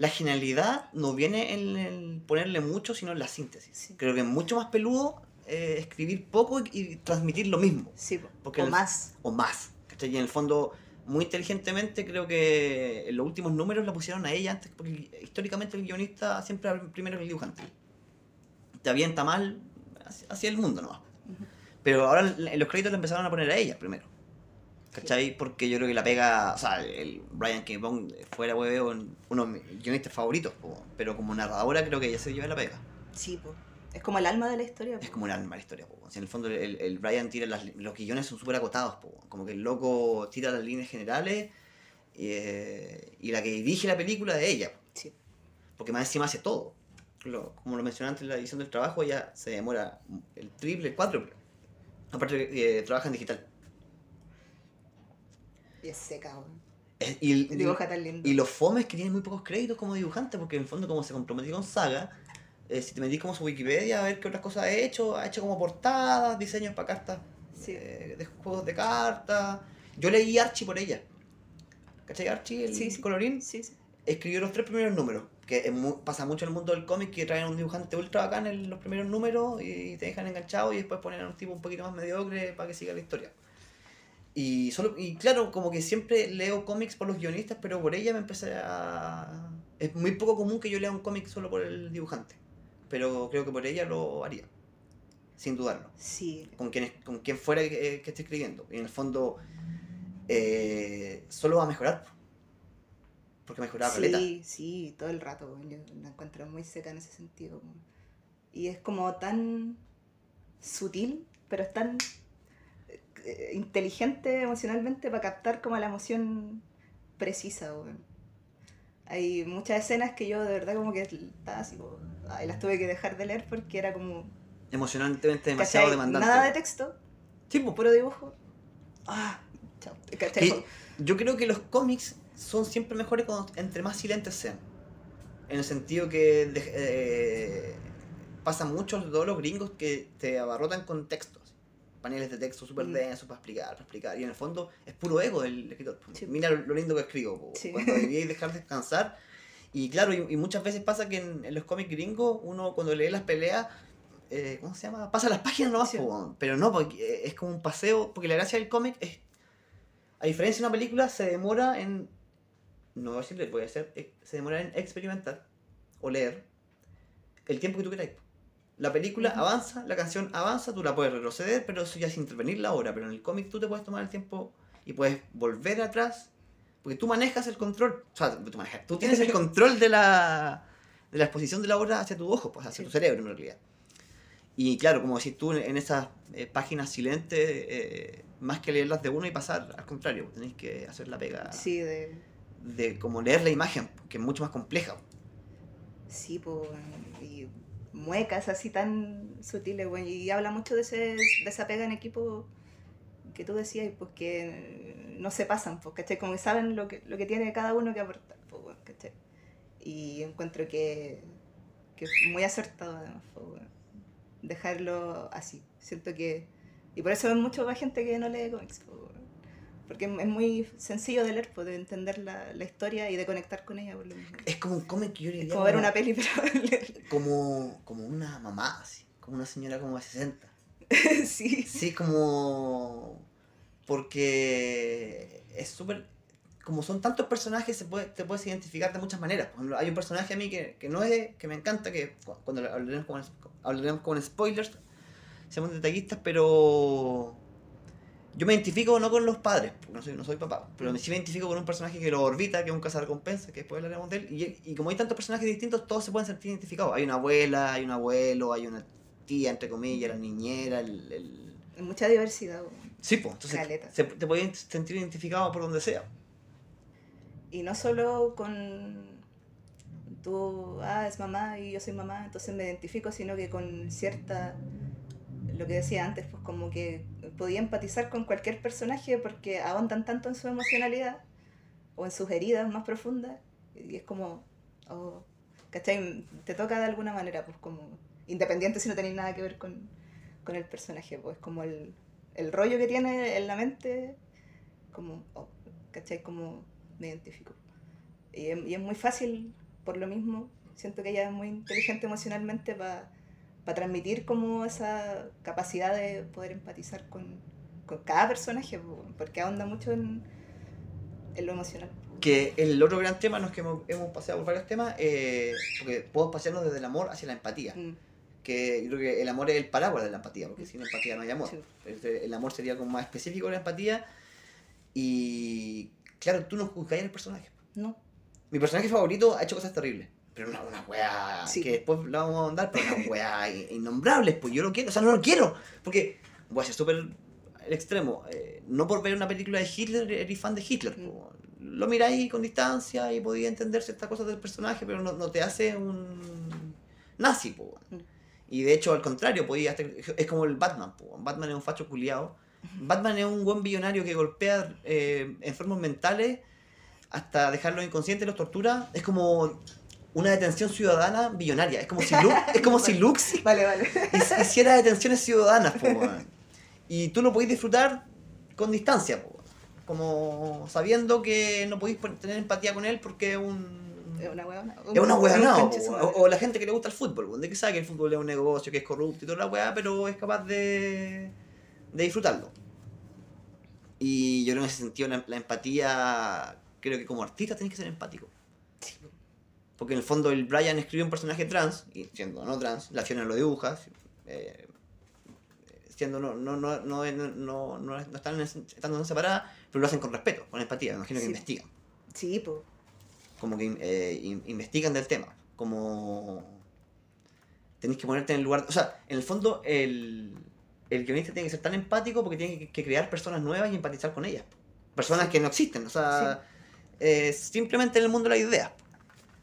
la genialidad no viene en el ponerle mucho, sino en la síntesis. Sí. Creo que es mucho más peludo eh, escribir poco y, y transmitir lo mismo Sí, po. porque o el- más. o más. ¿cachai? Y en el fondo, muy inteligentemente, creo que en los últimos números la pusieron a ella antes, porque históricamente el guionista siempre primero que el dibujante. Bien, está mal, es el mundo nomás. Pero ahora en los créditos le empezaron a poner a ella primero. ¿Cachai? Porque yo creo que la pega, o sea, el Brian K. Fuera uno de mis guionistas favoritos, po, pero como narradora creo que ella se lleva la pega. Sí, po. Es como el alma de la historia. po. Es como un alma la historia, po. O sea, en el fondo el, el Brian tira las, los guiones son súper acotados, po. como que el loco tira las líneas generales eh, y la que dirige la película es ella, Sí. porque más encima hace todo. Lo- como lo mencioné antes en la edición del trabajo, ella se demora el triple, el cuádruple. Aparte eh, trabaja en digital. Y es seca, weón. Y, dibuja tan lindo. y los fomes que tienen muy pocos créditos como dibujante, porque en el fondo como se comprometió con Saga, eh, si te metís como su Wikipedia a ver qué otras cosas ha hecho, ha hecho como portadas, diseños para cartas Sí. eh, de juegos de cartas. Yo leí Archie por ella. ¿Cachai Archie, el Sí, sí. colorín? Sí. Escribió los tres primeros números, que pasa mucho en el mundo del cómic, que traen un dibujante ultra bacán en los primeros números y te dejan enganchado y después ponen a un tipo un poquito más mediocre para que siga la historia. Y, solo, y claro, como que siempre leo cómics por los guionistas, pero por ella me empecé a... Es muy poco común que yo lea un cómic solo por el dibujante, pero creo que por ella lo haría, sin dudarlo Sí. con quien, con quien fuera que, que esté escribiendo. Y en el fondo, eh, solo va a mejorar. Porque mejoraba. Sí, sí, todo el rato. Yo la encuentro muy seca en ese sentido. Y es como tan sutil, pero es tan eh, inteligente emocionalmente para captar como la emoción precisa. Hay muchas escenas que yo de verdad como que estaba así, como, ay, las tuve que dejar de leer porque era como, Emocionantemente demasiado ¿cachai? demandante. Nada de texto, Sí, pues, puro dibujo. Ah, chao. yo creo que los cómics son siempre mejores cuando, entre más silentes sean. En el sentido que eh, pasa mucho todos los gringos que te abarrotan con textos. Paneles de texto súper Mm. densos para explicar, para explicar. Y en el fondo es puro ego del escritor. Sí. Mira lo, lindo que escribo. Sí. Cuando debíais dejar descansar. Y claro, y, y muchas veces pasa que en, en los cómics gringos, uno cuando lee las peleas, eh, ¿cómo se llama? Pasa las páginas nomás, Sí. po, pero no, porque eh, es como un paseo, porque la gracia del cómic es, a diferencia de una película, se demora en, no voy a decirle, voy a hacer, eh, se demora en experimentar o leer el tiempo que tú queráis. La película avanza, la canción avanza, tú la puedes retroceder, pero eso ya es intervenir la hora, pero en el cómic tú te puedes tomar el tiempo y puedes volver atrás, porque tú manejas el control, o sea, tú, manejas, tú tienes el control de la, de la exposición de la obra hacia tu ojo, pues hacia Sí. tu cerebro en realidad. Y claro, como decís tú, en esas eh, páginas silentes, eh, más que leerlas de uno y pasar, al contrario, tenéis que hacer la pega Sí, de, de como leer la imagen, que es mucho más compleja. Sí, pues, y muecas así tan sutiles, güey. Y habla mucho de, ese, de esa pega en equipo que tú decías, pues que no se pasan, pues. Como que saben lo que, lo que tiene cada uno que aportar, pues, güey, ¿cachai? Y encuentro que, es muy acertado, además, pues, dejarlo así. Siento que. Y por eso hay mucha gente que no lee cómics, pues. Porque es muy sencillo de leer, pues, de entender la, la historia y de conectar con ella, por lo mismo. Es como un cómic que yo Es diría como ver una peli, pero leer. como, como una mamá, así, como una señora como de 60. sí. Sí, como... Porque es súper... Como son tantos personajes, se puede, te puedes identificar de muchas maneras. Por ejemplo, hay un personaje a mí que, que no es... que me encanta, que cu- cuando hablaremos con, hablaremos con spoilers, seamos detallistas, pero... Yo me identifico no con los padres, porque no soy, no soy papá, pero sí me identifico con un personaje que lo orbita, que es un cazarrecompensa, que después hablaremos de él. Y, y como hay tantos personajes distintos, todos se pueden sentir identificados. Hay una abuela, hay un abuelo, hay una tía, entre comillas, la niñera, el... el... Hay mucha diversidad. Sí, pues, entonces se- te puedes sentir identificado por donde sea. Y no solo con tú, ah, es mamá y yo soy mamá, entonces me identifico, sino que con cierta lo que decía antes, pues como que podía empatizar con cualquier personaje porque ahondan tanto en su emocionalidad o en sus heridas más profundas y es como, oh, ¿cachai? Te toca de alguna manera, pues como, independiente si no tenéis nada que ver con, con el personaje, pues como el, el rollo que tiene en la mente, como, oh, ¿cachai? Como me identifico. Y es, y es muy fácil, por lo mismo, siento que ella es muy inteligente emocionalmente para transmitir como esa capacidad de poder empatizar con, con cada personaje, po, porque ahonda mucho en, en lo emocional. Que el otro gran tema, no es que hemos, hemos paseado por varios temas, eh, porque podemos pasearnos desde el amor hacia la empatía. Mm, Que yo creo que el amor es el paraguas de la empatía, porque sin empatía no hay amor. Sí. El, el amor sería como más específico de la empatía. Y claro, tú no juzgáis al personaje. No, Mi personaje favorito ha hecho cosas terribles. Pero una, una weá Sí. que después la vamos a andar, pero una weá in- innombrables, pues yo lo quiero, o sea, no lo quiero. Porque, voy a ser súper el extremo. eh, no por ver una película de Hitler eres fan de Hitler. Mm. po. Lo miráis con distancia y podías entender ciertas cosas del personaje, pero no, no te hace un nazi. po. Mm. Y de hecho, al contrario, podía es como el Batman. po. Batman es un facho culiado. Batman es un buen billonario que golpea eh, enfermos mentales hasta dejarlos inconscientes, los tortura. Es como una detención ciudadana billonaria. Es como si, Lu- es como si Lux vale, vale. hic- hiciera detenciones ciudadanas. po, y tú lo podéis disfrutar con distancia. po, como sabiendo que no podéis tener empatía con él porque es un... Es una huevona. Es una Un no, o, o la gente que le gusta el fútbol, de que sabe que el fútbol es un negocio, que es corrupto y toda la weá, pero es capaz de, de disfrutarlo. Y yo creo que en ese sentido la, la empatía, creo que como artista tenés que ser empático. Porque en el fondo el Brian escribe un personaje trans, y siendo no trans, la Fiona lo dibuja, eh, siendo no, no, no, no, no, no, no están estando separadas, pero lo hacen con respeto, con empatía, me imagino que Sí. investigan Sí, pues. como que eh, in- investigan del tema, como tenéis que ponerte en el lugar, o sea, en el fondo el, el guionista tiene que ser tan empático porque tiene que, que crear personas nuevas y empatizar con ellas, personas que no existen, o sea, eh, simplemente en el mundo de la idea.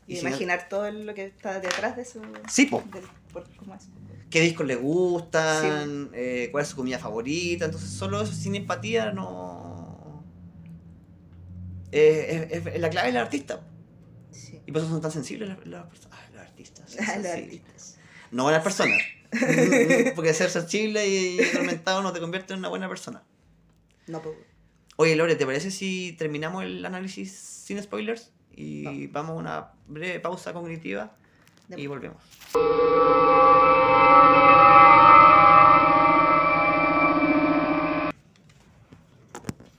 Y, si no- imaginar todo lo que está detrás de eso. Sí, po. del- por cómo es. qué discos les gustan, eh, cuál es su comida favorita, entonces solo eso sin empatía no... Eh, es, es la clave del artista. Sí. Y por eso son tan sensibles las, las personas. Ah, los artistas. Los artistas. No las personas. Porque ser sensible y atormentado no te convierte en una buena persona. No, pues. Oye, Lore, ¿te parece si terminamos el análisis sin spoilers? Y vamos a una breve pausa cognitiva y volvemos.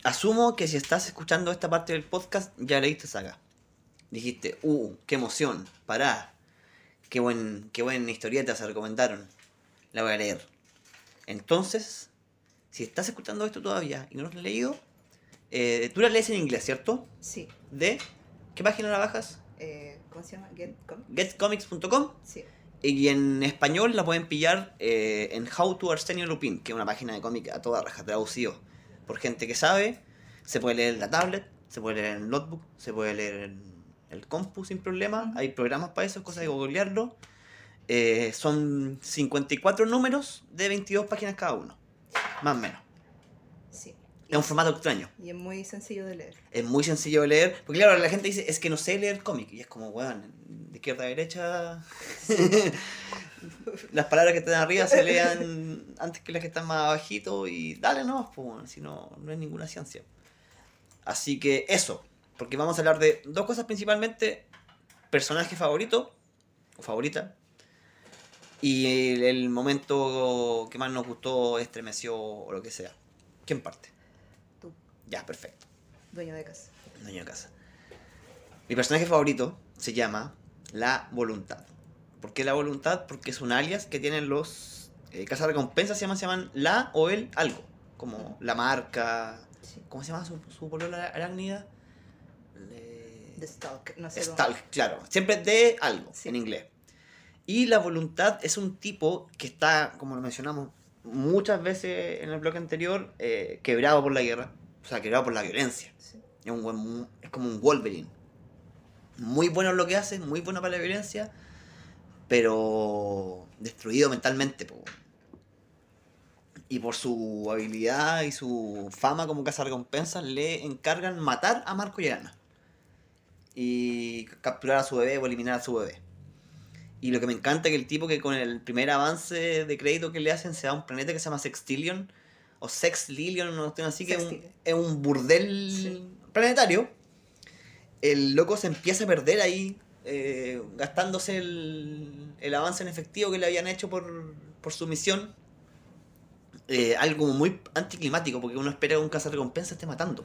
Asumo que si estás escuchando esta parte del podcast ya leíste saga. Dijiste, uh, qué emoción, pará. Qué, buen, qué buena historieta se recomendaron. La voy a leer. Entonces, si estás escuchando esto todavía y no lo has leído, eh, tú la lees en inglés, ¿cierto? Sí. ¿De qué página la bajas? Eh, ¿Cómo se llama? Get Com- getcomics.com Sí. y en español la pueden pillar eh, en How to Arsenio Lupin, que es una página de cómic a toda raja, traducido por gente que sabe. Se puede leer en la tablet, se puede leer en el notebook, se puede leer en el compu sin problema. Hay programas para eso, cosas de googlearlo. Eh, son 54 números de 22 páginas cada uno, más o menos. Es un formato extraño. Y es muy sencillo de leer. Es muy sencillo de leer. Porque claro, la gente dice, es que no sé leer cómic. Y es como, weón, de izquierda a derecha. las palabras que están arriba se lean antes que las que están más abajito. Y dale nomás, pues, si no, no es ninguna ciencia. Así que eso. Porque vamos a hablar de dos cosas principalmente. Personaje favorito. O favorita. Y el, el momento que más nos gustó, estremeció o lo que sea. ¿Quién parte? Ya, perfecto. dueño de casa. Dueño de casa. Mi personaje favorito se llama La Voluntad. ¿Por qué La Voluntad? Porque es un alias que tienen los eh, casas recompensas, se llaman, se llaman La o el algo. Como la marca. Sí. ¿Cómo se llama su, su polola arácnida? Le- The Stalk. No sé. cómo- Stalk, claro. Siempre de algo Sí. en inglés. Y la voluntad es un tipo que está, como lo mencionamos muchas veces en el bloque anterior, eh, quebrado por la guerra. O sea, quebrado por la violencia. Sí. Es, un buen es como un Wolverine. Muy bueno en lo que hace, muy bueno para la violencia, pero destruido mentalmente. po. Y por su habilidad y su fama como recompensas le encargan matar a Marco y. Y capturar a su bebé o eliminar a su bebé. Y lo que me encanta es que el tipo que con el primer avance de crédito que le hacen se va a un planeta que se llama Sextillion. O Sextillion, no estoy así, que es un, es un burdel planetario. El loco se empieza a perder ahí, eh, gastándose el, el avance en efectivo que le habían hecho por, por su misión eh, algo muy anticlimático, porque uno espera que un recompensa esté matando.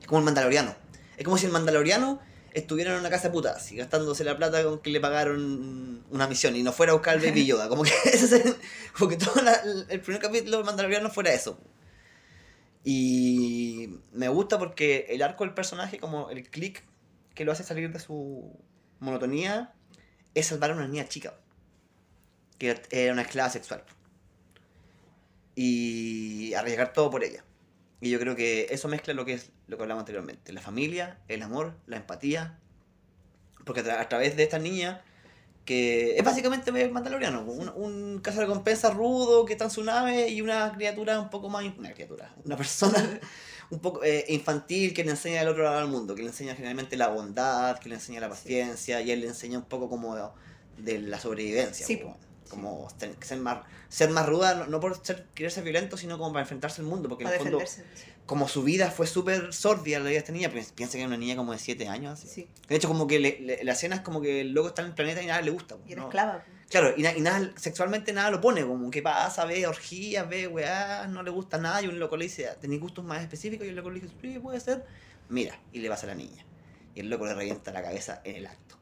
Es como el mandaloriano. Es como si el mandaloriano estuviera en una casa de putas y gastándose la plata con que le pagaron una misión y no fuera a buscar al Baby Yoda. Como que ese es el, como todo el primer capítulo del mandaloriano fuera eso. Y me gusta porque el arco del personaje, como el click que lo hace salir de su monotonía, es salvar a una niña chica, que era una esclava sexual y arriesgar todo por ella. Y yo creo que eso mezcla lo que es lo que hablamos anteriormente, la familia, el amor, la empatía, porque a, través de esta niña que es básicamente Mandaloriano, un, un recompensa rudo que está en su nave y una criatura un poco más, una criatura, una persona un poco eh, infantil que le enseña del otro lado del mundo, que le enseña generalmente la bondad, que le enseña la paciencia y él le enseña un poco como de, la sobrevivencia. Sí, como ser más, ser más ruda, no, por ser, querer ser violento, sino como para enfrentarse al mundo, porque en el fondo, como su vida fue súper sordia la vida de esta niña, piensa que era una niña como de 7 años, así. De hecho, como que le, la escena es como que el loco está en el planeta y nada le gusta. Y era esclava. Claro, y, nada, sexualmente nada lo pone, como que pasa, ve orgías, ve weá, no le gusta nada, y un loco le dice, ¿tenéis gustos más específicos? Y el loco le dice, sí, puede ser. Mira, y le pasa a la niña. Y el loco le revienta la cabeza en el acto.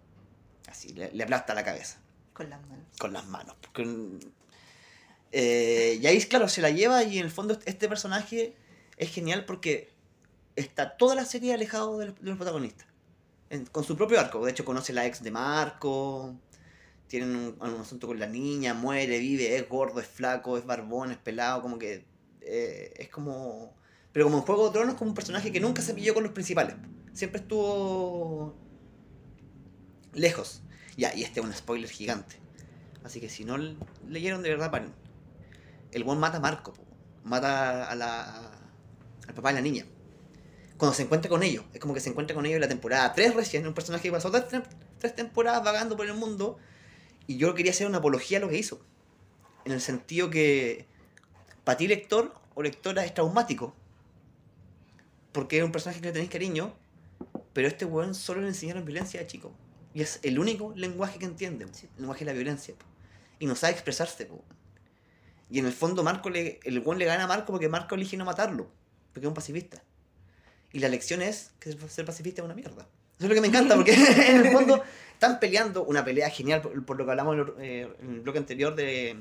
Así, le aplasta la cabeza. Con las manos. Con las manos. Eh, y ahí, claro, se la lleva y en el fondo este personaje es genial porque está toda la serie alejado de los, protagonistas. con su propio arco. De hecho, conoce la ex de Marco. Tienen un, asunto con la niña, muere, vive, es gordo, es flaco, es barbón, es pelado, como que eh, es como... Pero como en Juego de Tronos, como un personaje que nunca se pilló con los principales. Siempre estuvo lejos. Ya, y este es un spoiler gigante. Así que si no leyeron de verdad, paren. El buen mata a Marco, mata a la, al papá de la niña. Cuando se encuentra con ellos, es como que se encuentra con ellos en la temporada 3 recién, un personaje que pasó tres, temporadas vagando por el mundo. Y yo quería hacer una apología a lo que hizo. En el sentido que para ti, lector o lectora, es traumático. Porque es un personaje que le tenéis cariño, pero este weón solo le enseñaron violencia a chico. Y es el único lenguaje que entiende, el lenguaje de la violencia. Y no sabe expresarse. Y en el fondo Marco le, el buen le gana a Marco porque Marco elige no matarlo, porque es un pacifista. Y la lección es que ser pacifista es una mierda. Eso es lo que me encanta, porque en el fondo están peleando una pelea genial, por, lo que hablamos eh, en el bloque anterior de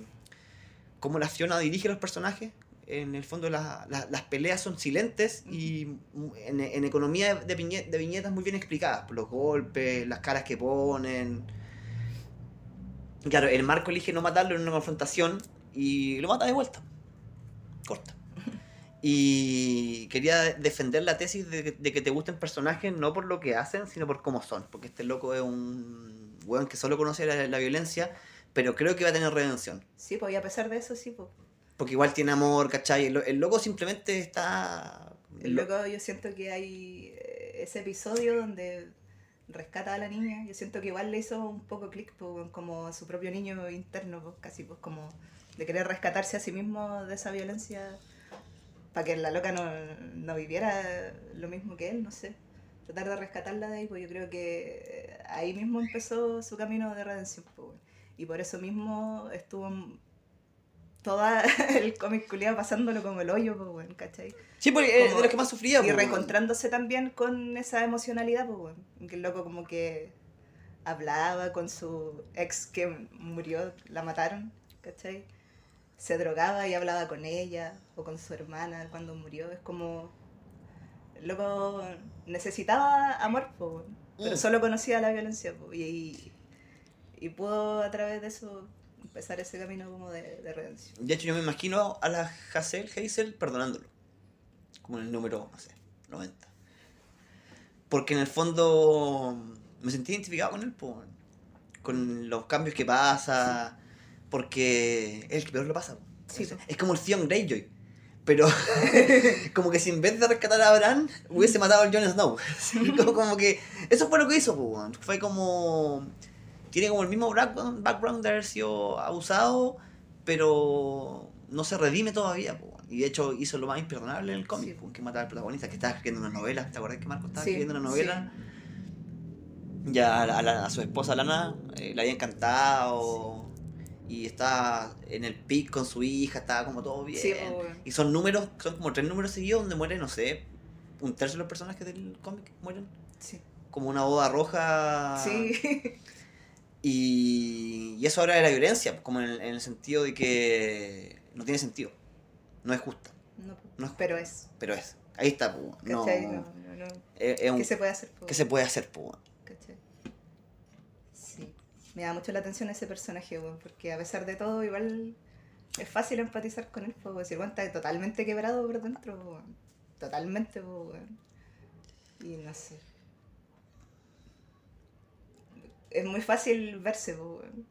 cómo la Fiona dirige a los personajes, en el fondo las peleas son silentes y en, economía de, viñetas muy bien explicadas, por los golpes, las caras que ponen. Claro, el Marco elige no matarlo en una confrontación y lo mata de vuelta. Corta. Y quería defender la tesis de, que te gusten personajes no por lo que hacen, sino por cómo son. Porque este loco es un weón que solo conoce la, violencia, pero creo que va a tener redención. Sí, pues y a pesar de eso, sí, pues porque igual tiene amor, ¿cachai? El, loco simplemente está... El loco yo siento que hay eh, ese episodio donde rescata a la niña, yo siento que igual le hizo un poco clic como a su propio niño interno, pues, casi pues como de querer rescatarse a sí mismo de esa violencia para que la loca no, viviera lo mismo que él, no sé. Tratar de rescatarla de ahí, pues yo creo que ahí mismo empezó su camino de redención. Pues, y por eso mismo estuvo todo el cómic culiado pasándolo como el hoyo, pues, bueno, ¿cachai? Sí, porque es de los que más sufría, Y pues, reencontrándose también con esa emocionalidad, pues, bueno, que el loco como que hablaba con su ex que murió, la mataron, ¿cachai? Se drogaba y hablaba con ella o con su hermana cuando murió. Es como. El loco necesitaba amor, pues, pero mm. solo conocía la violencia, pues, y, y pudo a través de eso empezar ese camino como de, de redención. De hecho, yo me imagino a la Hazel, Hazel perdonándolo. Como en el número, no sé, 90. Porque en el fondo me sentí identificado con él, con los cambios que pasa, porque es el que peor lo pasa. es como el Theon Greyjoy. Pero como que si en vez de rescatar a Bran, hubiese matado al Jon Snow. como, como que eso fue lo que hizo, pues. Fue como... Tiene como el mismo background, background de haber sido abusado, pero no se redime todavía, pues. Y de hecho hizo lo más imperdonable en el cómic, Sí. pues, que matar al protagonista, que estaba escribiendo una novela. ¿Te acuerdas que Marco estaba Sí, escribiendo una novela? Ya a, a a su esposa Lana eh, le había encantado y estaba en el pic con su hija, estaba como todo bien. Sí, y son números, son como tres números seguidos donde mueren, no sé, un tercio de los personajes del cómic mueren. Sí. Como una boda roja. Sí. Y, y eso habla de la violencia, como en el, en el sentido de que no tiene sentido. No es justa, No, No es- pero es. pero es. Ahí está, pues, no. No, no, un- ¿Qué se puede hacer? po? ¿qué se puede hacer, pues? Me da mucho la atención ese personaje, weón, porque a pesar de todo, igual es fácil empatizar con él, pues, si el weón está totalmente quebrado por dentro, weón. Totalmente, pues, weón. Y no sé. Es muy fácil verse, pues, weón.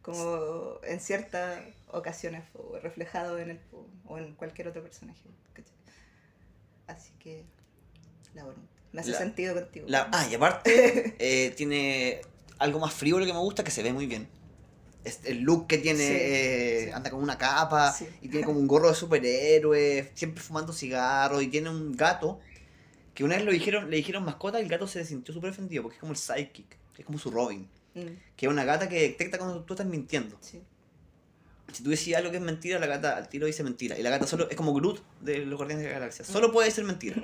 Como en ciertas ocasiones, pues, weón, reflejado en él, pues, o en cualquier otro personaje, ¿cachai? Así que, la voluntad. Me hace La- sentido contigo. La- ah, y aparte, eh, tiene algo más frío lo que me gusta, que se ve muy bien. El look que tiene, Sí, eh, sí. anda con una capa Sí. y tiene como un gorro de superhéroe, siempre fumando cigarros y tiene un gato que una vez lo dijeron, le dijeron mascota y el gato se sintió súper ofendido porque es como el sidekick, es como su Robin, Mm, que es una gata que detecta cuando tú estás mintiendo. Si tú decís algo que es mentira, la gata al tiro dice mentira. Y la gata solo es como Groot de los Guardianes de la Galaxia. Solo puede ser mentira.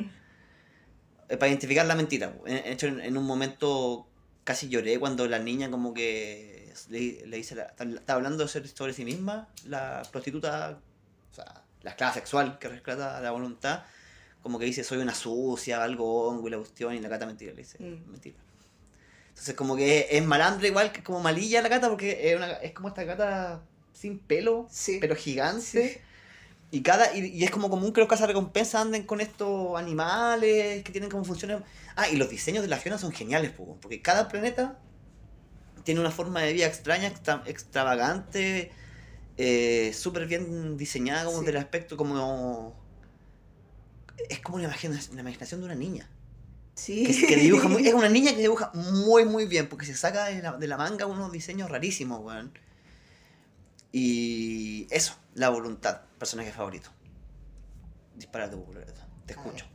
Eh, Para identificar la mentira. En- De hecho, en, en un momento casi lloré cuando la niña como que le, le dice, la- está, está hablando sobre sí misma, la prostituta, o sea, la esclava sexual que rescata la voluntad, como que dice, soy una sucia, algo hongo y la cuestión, y la gata mentira, le dice, Mm. mentira. Entonces como que es, es malandra igual, que es como malilla la gata, porque es, una, es como esta gata sin pelo, Sí. pero gigante. Sí. Y, cada, y, y es como común que los cazarrecompensas anden con estos animales que tienen como funciones. Ah, y los diseños de la Fiona son geniales, po, porque cada planeta tiene una forma de vida extraña, extra- extravagante, eh, súper bien diseñada, como Sí. del aspecto, como. Es como una imaginación, la imaginación de una niña. Sí. Que, que dibuja muy, es una niña que dibuja muy, muy bien, porque se saca de la, de la manga unos diseños rarísimos, weón. Y eso, la voluntad, personaje favorito. Dispara tu popularidad, te escucho.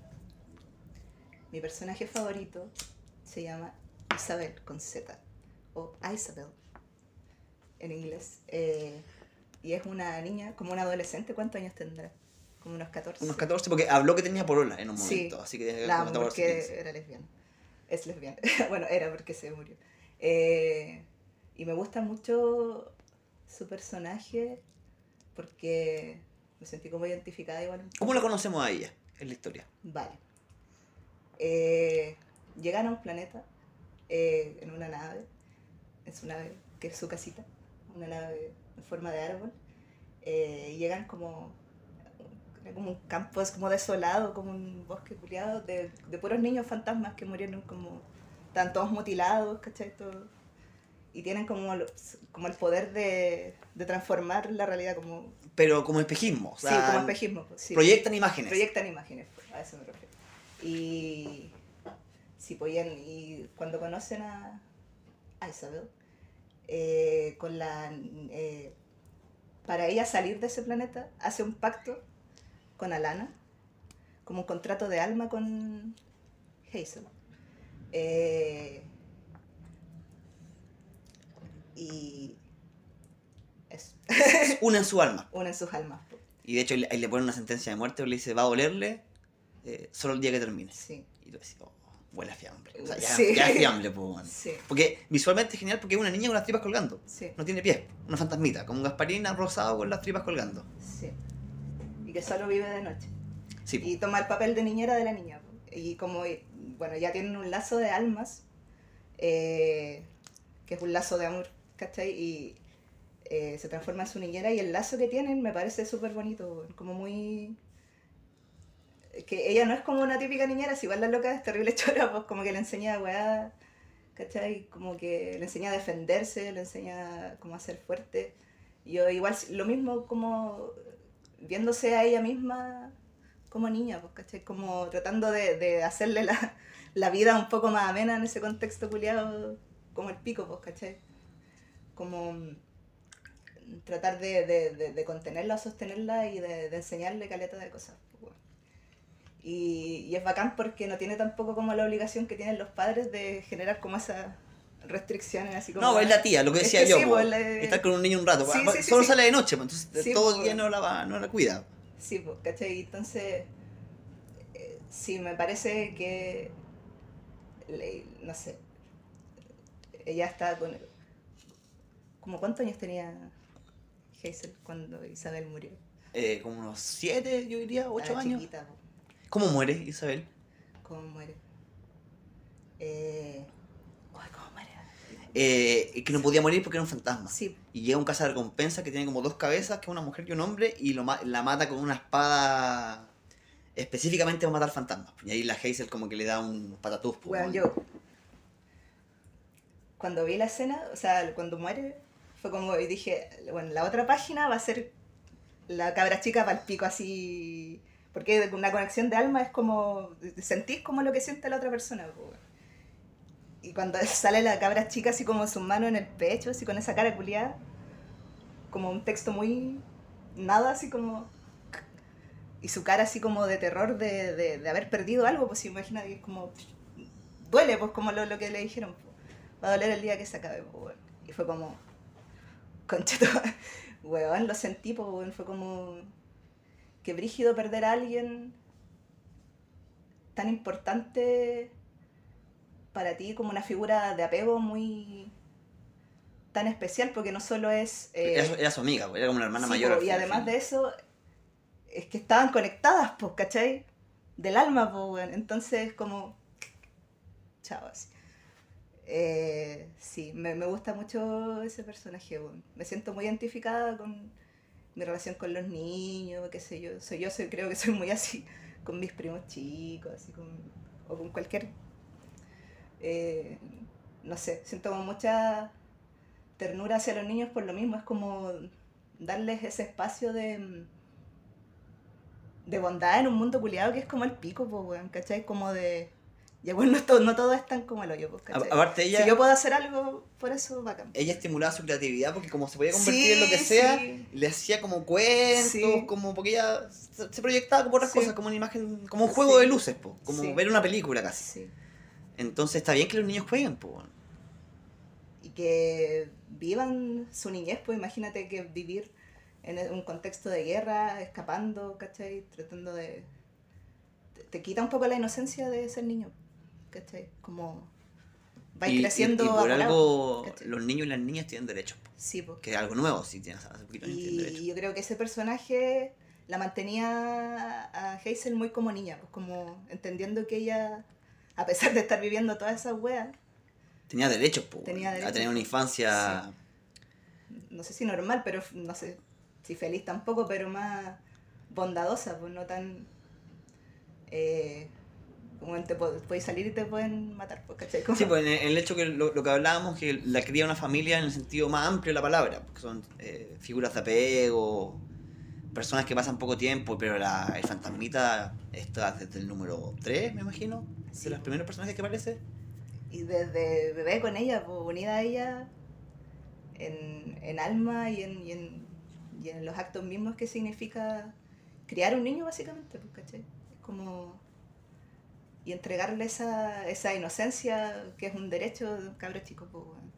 Mi personaje favorito se llama Isabel con Z. O Isabel en inglés. Eh, y es una niña, como una adolescente. ¿Cuántos años tendrá? Como unos 14. Unos 14, porque habló que tenía polola en un Sí, momento, así que La como amo 14, porque 15. era lesbiana. Es lesbiana. bueno, era porque se murió. Eh, y me gusta mucho su personaje porque me sentí como identificada igual. ¿Cómo la conocemos a ella en la historia? Vale. Eh, llegan a un planeta eh, en una nave, en su nave, que es su casita, una nave en forma de árbol. eh, y llegan como, como un campo, es como desolado, como un bosque culiado de, de puros niños fantasmas que murieron como, están todos mutilados, ¿cachai? Todo- y tienen como, los- como el poder de, de transformar la realidad como, Pero como espejismo, o sí, como espejismo. pues, sí. proyectan imágenes. Proyectan imágenes, pues, a eso me refiero. Y sí, pues, y en- y cuando conocen a, a Isabel, eh, con la eh, para ella salir de ese planeta, hace un pacto con Alana, como un contrato de alma con Hazel. Eh, y eso, Una en su alma. unen sus almas. pues, Y de hecho ahí le- ponen una sentencia de muerte, le dice, va a dolerle eh, solo el día que termine. Sí, Y tú decís, oh, huele a fiambre. O sea, ya, Sí. ya es fiambre, pues, weón. sí, Porque visualmente es genial porque es una niña con las tripas colgando. sí. No tiene pies, una fantasmita, como un Gasparina rosado con las tripas colgando. Sí. Y que solo vive de noche. Sí, Y toma el papel de niñera de la niña. Y como, bueno, ya tienen un lazo de almas, eh, que es un lazo de amor, ¿cachai? Y eh, se transforma en su niñera y el lazo que tienen me parece súper bonito, como muy... Que ella no es como una típica niñera, si igual la loca es terrible chora, pues como que le enseña weá, ¿cachai? Como que le enseña a defenderse, le enseña como a ser fuerte. Yo igual, lo mismo como viéndose a ella misma como niña, pues, ¿cachai? Como tratando de, de hacerle la, la vida un poco más amena en ese contexto culiado como el pico, pues, ¿cachai? Como mm, tratar de, de, de, de contenerla, sostenerla y de, enseñarle caleta de cosas. pues. Y, y es bacán porque no tiene tampoco como la obligación que tienen los padres de generar como esas restricciones así como... No, es la tía, lo que Es decía que yo. sí, po. pues, la- Estar con un niño un rato. Sí, sí, solo sale de noche, pues, entonces todo el día no la, va, no la cuida. Sí, pues, ¿cachai? Entonces, eh, sí, me parece que, no sé, ella está con... ¿Como cuántos años tenía Hazel cuando Isabel murió? Eh, como unos 7, yo diría, 8 Estaba años. chiquita. ¿Cómo muere Isabel? ¿Cómo muere? Eh... Ay, ¿cómo muere? Eh, que no podía morir porque era un fantasma. Sí, Y llega un recompensa que tiene como dos cabezas, que es una mujer y un hombre, y lo ma- la mata con una espada específicamente para matar fantasmas. Y ahí la Hazel como que le da un patatús. bueno, yo... Cuando vi la escena, o sea, cuando muere, fue como, y dije, bueno, la otra página va a ser la cabra chica para el pico así porque una conexión de alma es como sentís como lo que siente la otra persona y cuando sale la cabra chica así como su mano en el pecho así con esa cara culiada como un texto muy nada así como y su cara así como de terror de, de, de haber perdido algo pues imagínate que es como duele pues como lo, lo que le dijeron po. va a doler el día que se acabe weón. y fue como concheto weón lo sentí pues weón. fue como que brígido perder a alguien tan importante para ti como una figura de apego muy tan especial porque no solo es eh, Era, su- era su amiga, era como una hermana sí, mayor. po, y además de eso es que estaban conectadas pues ¿cachai? del alma pues weón. entonces como chao así Eh, sí, me, me gusta mucho ese personaje. Me siento muy identificada con mi relación con los niños, qué sé yo. Soy yo soy, creo que soy muy así con mis primos chicos, así con, o con cualquier... eh, no sé, siento mucha ternura hacia los niños por lo mismo. Es como darles ese espacio de de bondad en un mundo culiado que es como el pico, pues, ¿cachai? Como de... Ya bueno, no todo, no todo es tan como el hoyo, pues, ¿cachai? Aparte ella, Si yo puedo hacer algo por eso, bacán. ella estimulaba su creatividad porque como se podía convertir Sí, en lo que sea, sí. le hacía como cuentos, Sí. como porque ella se proyectaba como otras cosas, como una imagen, como un juego de luces, po, como ver una película casi. Entonces está bien que los niños jueguen, po. Y que vivan su niñez, pues imagínate que vivir en un contexto de guerra, escapando, ¿cachai? Tratando de... Te, te quita un poco la inocencia de ser niño, ¿cachai? Como... Vais Y- creciendo y, por algo ¿cachai? los niños y las niñas tienen derechos, Sí, pues. que es algo nuevo, si tienes hace poquito años tienen derechos. Y yo creo que ese personaje la mantenía a Hazel muy como niña, pues como entendiendo que ella, a pesar de estar viviendo todas esas weas, Tenía derechos, po, Tenía a tener una infancia. no sé si normal, pero no sé si feliz tampoco, pero más bondadosa, pues no tan... Eh, como te po- puedes salir y te pueden matar, pues, ¿cachai? Como- Sí, pues en el, en el hecho que lo, lo que hablábamos, que la cría una familia en el sentido más amplio de la palabra, porque son eh, figuras de apego, personas que pasan poco tiempo, pero la, el fantasmita está desde el número 3, me imagino, Sí. de los primeros personajes que aparece. Y desde bebé con ella, pues, unida a ella en, en alma y en, y, en, y en los actos mismos que significa criar un niño, básicamente, pues, ¿cachai? Es como... Y entregarle esa, esa inocencia que es un derecho de un cabro chico, pues, weón.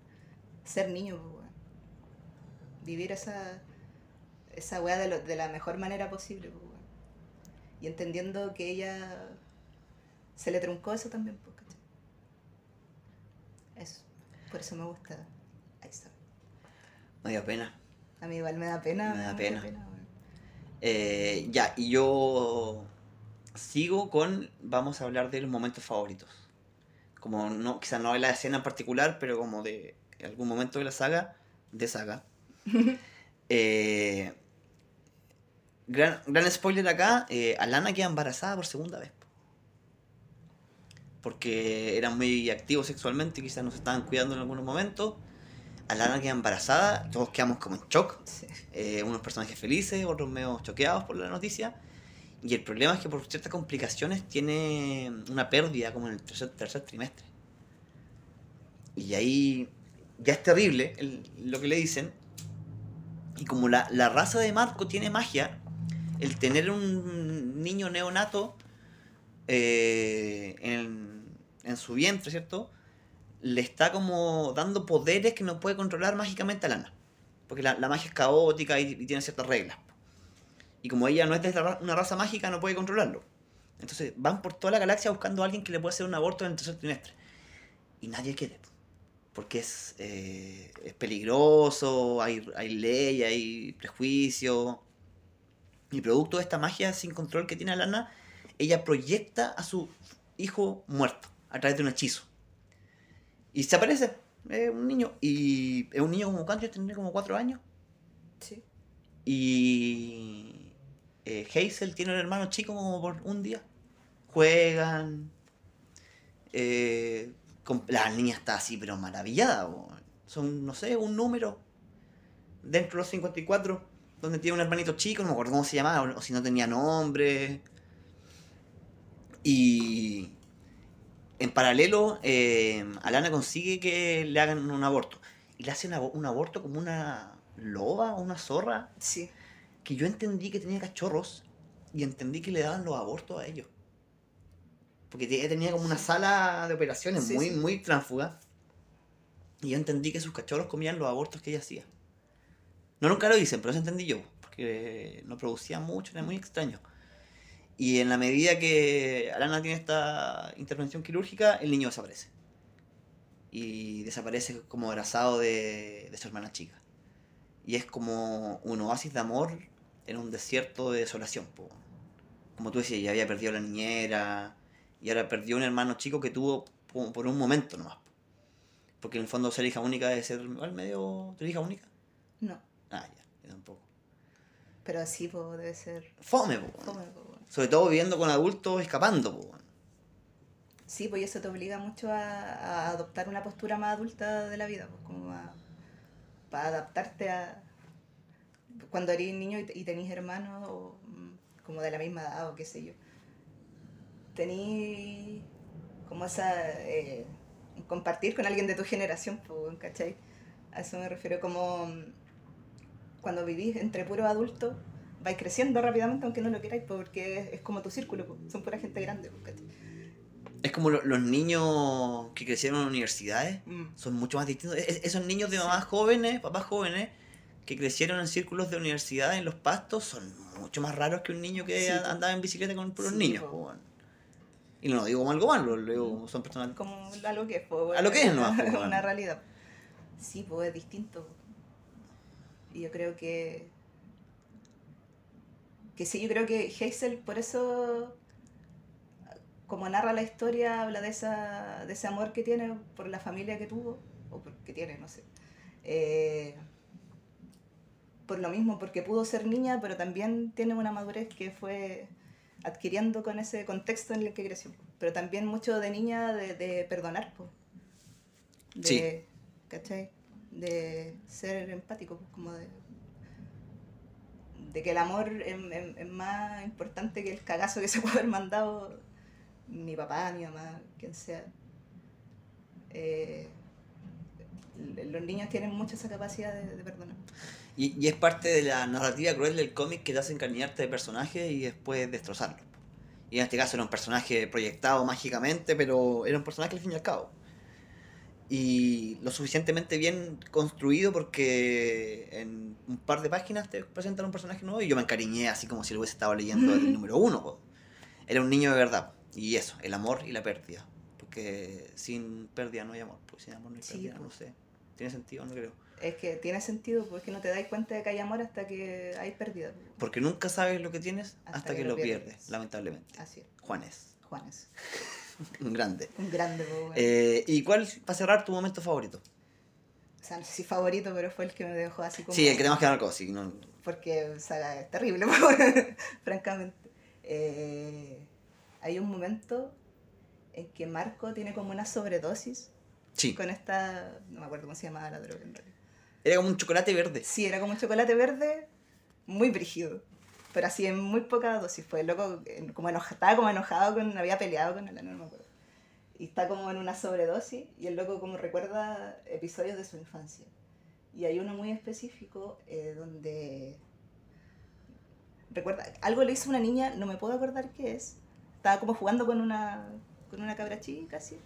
Ser niño, pues, weón. Vivir esa, esa weá de, lo- de la mejor manera posible, pues, weón. Y entendiendo que ella se le truncó eso también, pues, ¿cachai? Eso. Por eso me gusta. Ahí está. Me dio pena. A mí igual me da pena. Me da pena. Eh, ya, y yo sigo con, vamos a hablar de los momentos favoritos. Como no, quizás no de la escena en particular, pero como de algún momento de la saga, de saga. Eh, gran, gran spoiler acá, eh, Alana queda embarazada por segunda vez. po. Porque eran muy activos sexualmente quizás no se estaban cuidando en algunos momentos. Alana queda embarazada, todos quedamos como en shock. Sí. eh, unos personajes felices, otros medio choqueados por la noticia. Y el problema es que por ciertas complicaciones tiene una pérdida como en el tercer, tercer trimestre. Y ahí ya es terrible lo que le dicen. Y como la, la raza de Marco tiene magia, el tener un niño neonato eh, en, en su vientre, ¿cierto? Le está como dando poderes que no puede controlar mágicamente a Lana. Porque la, la magia es caótica y tiene ciertas reglas. Y como ella no es de una raza mágica, no puede controlarlo. Entonces van por toda la galaxia buscando a alguien que le pueda hacer un aborto en el tercer trimestre. Y nadie quiere. Porque es, eh, es peligroso, hay, hay ley, hay prejuicio. Y producto de esta magia sin control que tiene Alana, ella proyecta a su hijo muerto a través de un hechizo. Y se aparece, es un niño. Y es un niño como cuánto, tendría como cuatro años. Sí. Y eh, Hazel tiene un hermano chico como por un día. Juegan. eh, con- la niña está así, pero maravillada. Son, no sé, un número dentro de los 54, donde tiene un hermanito chico, no me acuerdo cómo se llamaba, o, si no tenía nombre. Y en paralelo, eh, Alana consigue que le hagan un aborto. Y le hacen abo- un aborto como una loba o una zorra Sí. Que yo entendí que tenía cachorros y entendí que le daban los abortos a ellos. Porque ella tenía como una sala de operaciones Sí, muy, sí. muy tránsfuga. Y yo entendí que sus cachorros comían los abortos que ella hacía. No nunca lo dicen, pero eso entendí yo. Porque no producía mucho, era muy extraño. Y en la medida que Alana tiene esta intervención quirúrgica, el niño desaparece. Y desaparece como abrazado de, de su hermana chica. Y es como un oasis de amor en un desierto de desolación. po. Como tú decías, ya había perdido a la niñera y ahora perdió un hermano chico que tuvo po- por un momento nomás. po. Porque en el fondo ser hija única debe ser igual medio... ¿Tú eres hija única? No. Ah, ya, yo tampoco. Pero así po, debe ser. Fome, po. fome, po. Sobre todo viviendo con adultos escapando, po. Sí, pues eso te obliga mucho a, a adoptar una postura más adulta de la vida, pues como a- para adaptarte a cuando eres niño y, te- y tenés hermanos o mm, como de la misma edad o qué sé yo. Tenís como esa eh, compartir con alguien de tu generación, ¿cachai? A eso me refiero como mm, cuando vivís entre puros adultos, vais creciendo rápidamente aunque no lo queráis, porque es, como tu círculo, son pura gente grande, ¿cachai? Es como lo- los niños que crecieron en universidades. Mm. son mucho más distintos. Es- es- esos niños de mamás jóvenes, papás jóvenes, que crecieron en círculos de universidad en los pastos, son mucho más raros que un niño que Sí, andaba en bicicleta con puros Sí, niños. po. Y no lo digo como algo malo, lo digo como son personas. como a lo que es, po, A lo que es nomás, po, una realidad. Sí, pues es distinto. Y yo creo que. Que sí, yo creo que Hazel, por eso, como narra la historia, habla de, esa, de ese amor que tiene por la familia que tuvo, o porque tiene, no sé. Eh, por lo mismo, porque pudo ser niña, pero también tiene una madurez que fue adquiriendo con ese contexto en el que creció. Pero también mucho de niña de, de perdonar, po. de, Sí. ¿cachai? De ser empático, pues, como de, de que el amor es, es- es más importante que el cagazo que se puede haber mandado mi papá, mi mamá, quien sea. Eh, los niños tienen mucho esa capacidad de, de perdonar. Y, y es parte de la narrativa cruel del cómic que te hace encariñarte de personajes y después destrozarlo. Y en este caso era un personaje proyectado mágicamente, pero era un personaje al fin y al cabo. Y lo suficientemente bien construido porque en un par de páginas te presentan un personaje nuevo y yo me encariñé así como si lo hubiese estado leyendo el número uno. po. Era un niño de verdad. Y eso, el amor y la pérdida. Porque sin pérdida no hay amor. Porque sin amor no hay Sí, pérdida, po. no sé. ¿Tiene sentido? No creo. Es que tiene sentido porque no te das cuenta de que hay amor hasta que hay pérdida. Porque nunca sabes lo que tienes hasta, que, lo pierdes, pierdes. lamentablemente. Así es, Juanes, Juanes. un grande. Un grande. Eh, ¿Y cuál, para cerrar, tu momento favorito? O sea, no sé si favorito, pero fue el que me dejó así como... Sí, el que tenemos que hablar con sí, no, Porque o sea, es terrible, francamente. Eh, hay un momento en que Marco tiene como una sobredosis Sí, con esta... No me acuerdo cómo se llamaba la droga en realidad. Era como un chocolate verde. Sí, era como un chocolate verde muy brígido. Pero así en muy poca dosis. Fue loco, como enojado, estaba como enojado con, había peleado con él, no me acuerdo. Y está como en una sobredosis y el loco como recuerda episodios de su infancia. Y hay uno muy específico eh, donde recuerda, algo le hizo una niña, no me puedo acordar qué es. Estaba como jugando con una, con una cabra chica, así.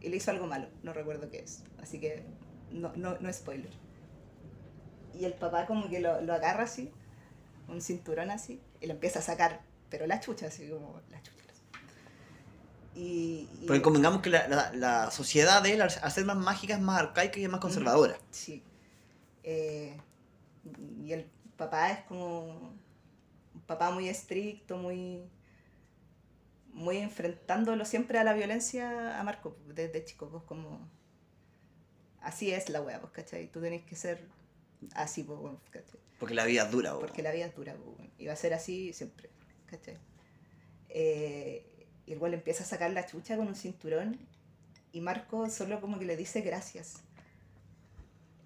Y le hizo algo malo, no recuerdo qué es. Así que no, no, no spoiler. Y el papá como que lo, lo agarra así, un cinturón así, y lo empieza a sacar, pero la chucha, así como la chucha. Y, y- Porque convengamos que la, la- la sociedad de él, al al ser más mágica, es más arcaica y es más conservadora. Sí. Eh, y el papá es como un papá muy estricto, muy muy enfrentándolo siempre a la violencia a Marco desde chico, pues como así es la wea, pues, ¿cachai? Tú tenés que ser así, pues, ¿cachai? Porque la vida es dura, po. Porque la vida es dura, pues, y va a ser así siempre, ¿cachai? Eh, y el güey le empieza a sacar la chucha con un cinturón y Marco solo como que le dice gracias.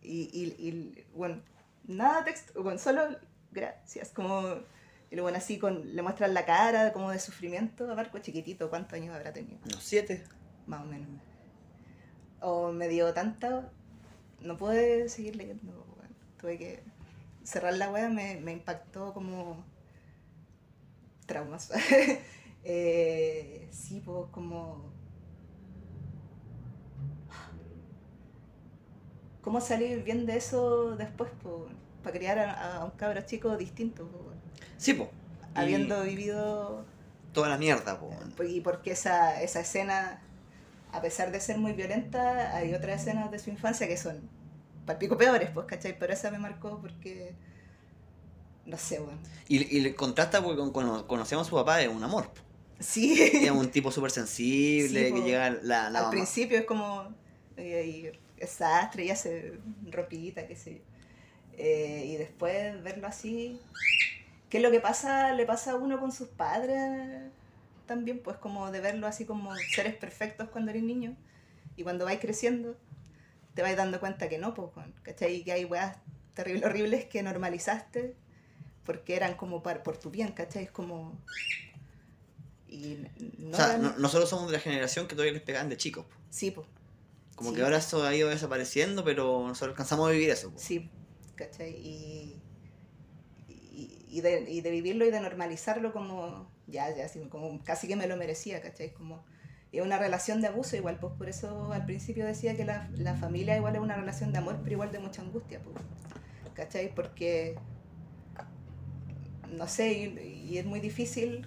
Y, y, y bueno, nada texto, bueno, solo gracias, como, y luego así con, le muestran la cara como de sufrimiento a Marco chiquitito, ¿cuántos años habrá tenido? Unos siete. Más o menos. O me dio tanta, no pude seguir leyendo, tuve que cerrar la wea, me, me impactó como traumas. eh, sí, pues como... ¿Cómo salir bien de eso después? Para criar a, a un cabro chico distinto, po, Sí, po. Y habiendo vivido Toda la mierda, po. y porque esa, esa escena, a pesar de ser muy violenta, hay otras escenas de su infancia que son palpico peores, pues, ¿cachai? Pero esa me marcó porque, no sé, bueno. Y, y contrasta porque con- cono- conocemos a su papá, es un amor. po. Sí, Es un tipo súper sensible, Sí, que llega la, la al mamá. principio es como, y sastre, y hace ropita, qué sé yo. Eh, y después verlo así, ¿qué es lo que pasa? Le pasa a uno con sus padres también, pues como de verlo así como seres perfectos cuando eres niño y cuando vais creciendo te vais dando cuenta que no, pues, ¿cachai? Y que hay weas terribles, horribles que normalizaste porque eran como par- por tu bien, ¿cachai? Es como... Y no o sea, eran- no- nosotros somos de la generación que todavía les pegaban de chicos. po. Sí, pues. Como Sí. que ahora eso ha ido desapareciendo, pero nosotros alcanzamos a vivir eso. po. Sí, ¿cachai? Y, y, de, y de vivirlo y de normalizarlo como, ya, ya, como casi que me lo merecía, ¿cachai? Como, es una relación de abuso igual, pues por eso al principio decía que la, la familia igual es una relación de amor, pero igual de mucha angustia, pues, ¿cachai? Porque, no sé, y, y es muy difícil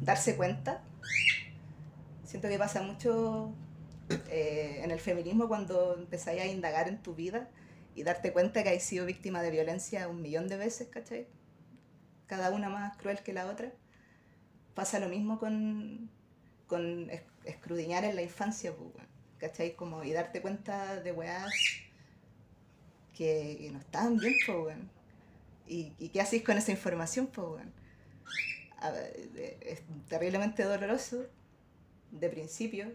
darse cuenta. Siento que pasa mucho eh, en el feminismo cuando empezáis a indagar en tu vida y darte cuenta que has sido víctima de violencia un millón de veces, ¿cachai? Cada una más cruel que la otra. Pasa lo mismo con, con es- escrudiñar en la infancia, pues, ¿cachai? Como, y darte cuenta de weás que, no estaban bien, pues. ¿Y, ¿Y qué hacéis con esa información, pues, Es terriblemente doloroso de principio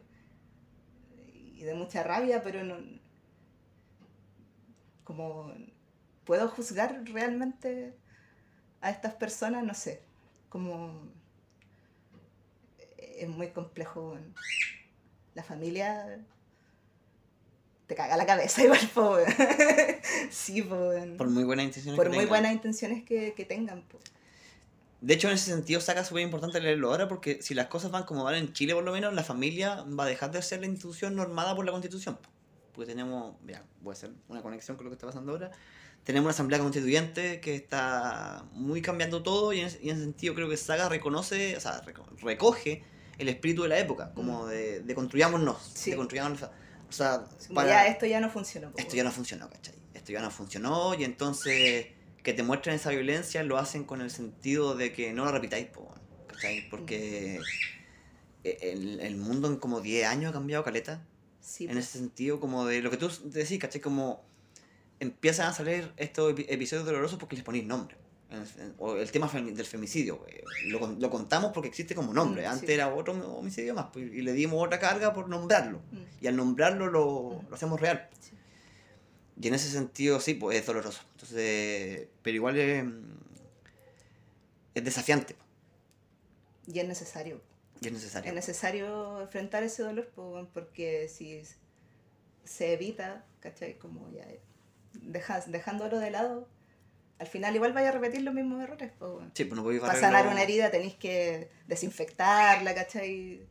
y de mucha rabia, pero no. Como. ¿Puedo juzgar realmente a estas personas? No sé. Como. Es muy complejo. La familia. Te caga la cabeza igual, po. Sí, po. Por muy buenas intenciones Por que muy tengan. buenas intenciones que, que tengan, po. De hecho, en ese sentido, saca súper importante leerlo ahora porque si las cosas van como van en Chile, por lo menos, la familia va a dejar de ser la institución normada por la Constitución. po. Porque tenemos, ya, voy a hacer una conexión con lo que está pasando ahora. Tenemos una asamblea constituyente que está muy cambiando todo y en, ese- y en ese sentido creo que Saga reconoce, o sea, reco- recoge el espíritu de la época, como de, de construyámonos, Sí. de construyámonos. O sea, para- ya esto ya no funcionó. po, esto ya no funcionó, ¿cachai? Esto ya no funcionó y entonces que te muestren esa violencia lo hacen con el sentido de que no la repitáis, weón, ¿cachai? Porque e- el, el mundo en como 10 años ha cambiado caleta. Sí, En po. ese sentido, como de lo que tú decís, ¿cachai? Como empiezan a salir estos epi- episodios dolorosos porque les ponéis nombre. O el tema del femicidio. Lo, lo contamos porque existe como nombre. Mm, Antes era otro homicidio más, pues, y le dimos otra carga por nombrarlo. Mm. Y al nombrarlo lo, Mm. lo hacemos real. Sí. Y en ese sentido, sí, pues es doloroso. Entonces, pero igual es, es desafiante. Y es necesario. Y es necesario. Es necesario enfrentar ese dolor po, porque si se evita, ¿cachai? Como ya dejas, dejándolo de lado, al final igual vaya a repetir los mismos errores. Sí, pues no podéis Para sanar una herida tenéis que desinfectarla, ¿cachai?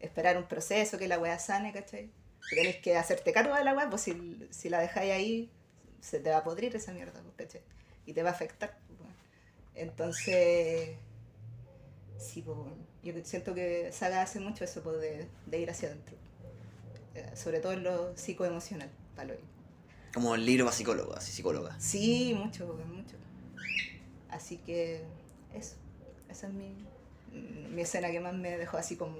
Esperar un proceso que la weá sane, ¿cachai? Tenéis que hacerte cargo de la weá, pues si, si la dejáis ahí, se te va a podrir esa mierda, pues, ¿cachai? Y te va a afectar. pues. Entonces, sí, pues, yo siento que Saga hace mucho eso, pues, de, de ir hacia adentro. Eh, Sobre todo en lo psicoemocional, para lo Como el libro para psicólogo, así psicóloga. Sí, mucho, mucho. Así que eso, esa es mi, mi escena que más me dejó así como...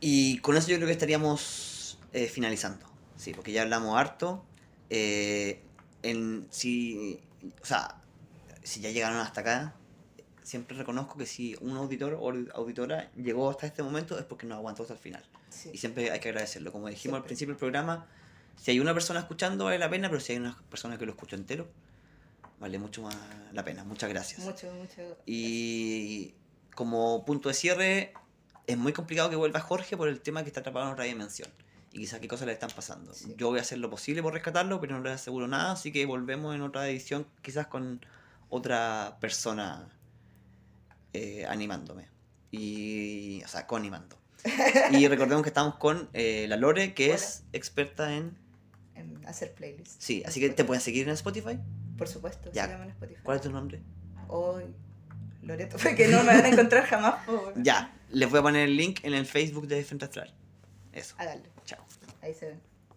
Y con eso yo creo que estaríamos eh, finalizando. Sí, porque ya hablamos harto. Eh, en, si, o sea, si ya llegaron hasta acá, siempre reconozco que si un auditor o auditora llegó hasta este momento es porque nos aguantó hasta el final. Sí, Y siempre hay que agradecerlo. Como dijimos al Siempre. principio del programa, si hay una persona escuchando vale la pena, pero si hay una persona que lo escuchó entero, vale mucho más la pena. Muchas gracias. mucho, mucho. Y como punto de cierre, es muy complicado que vuelva Jorge por el tema que está atrapado en otra dimensión. Y quizás qué cosas le están pasando. Sí. Yo voy a hacer lo posible por rescatarlo, pero no les aseguro nada, así que volvemos en otra edición, quizás con otra persona eh, animándome. Y, o sea, co-animando. Y recordemos que estamos con eh, la Lore, que es experta en... En hacer playlists. Sí, así que te pueden seguir en Spotify. Por supuesto, Ya. síganme en Spotify. ¿Cuál es tu nombre? Hoy, Loreto, porque no me van a encontrar jamás. Ya, les voy a poner el link en el Facebook de Frente Astral. Eso, Háganlo, chao. ahí se ven.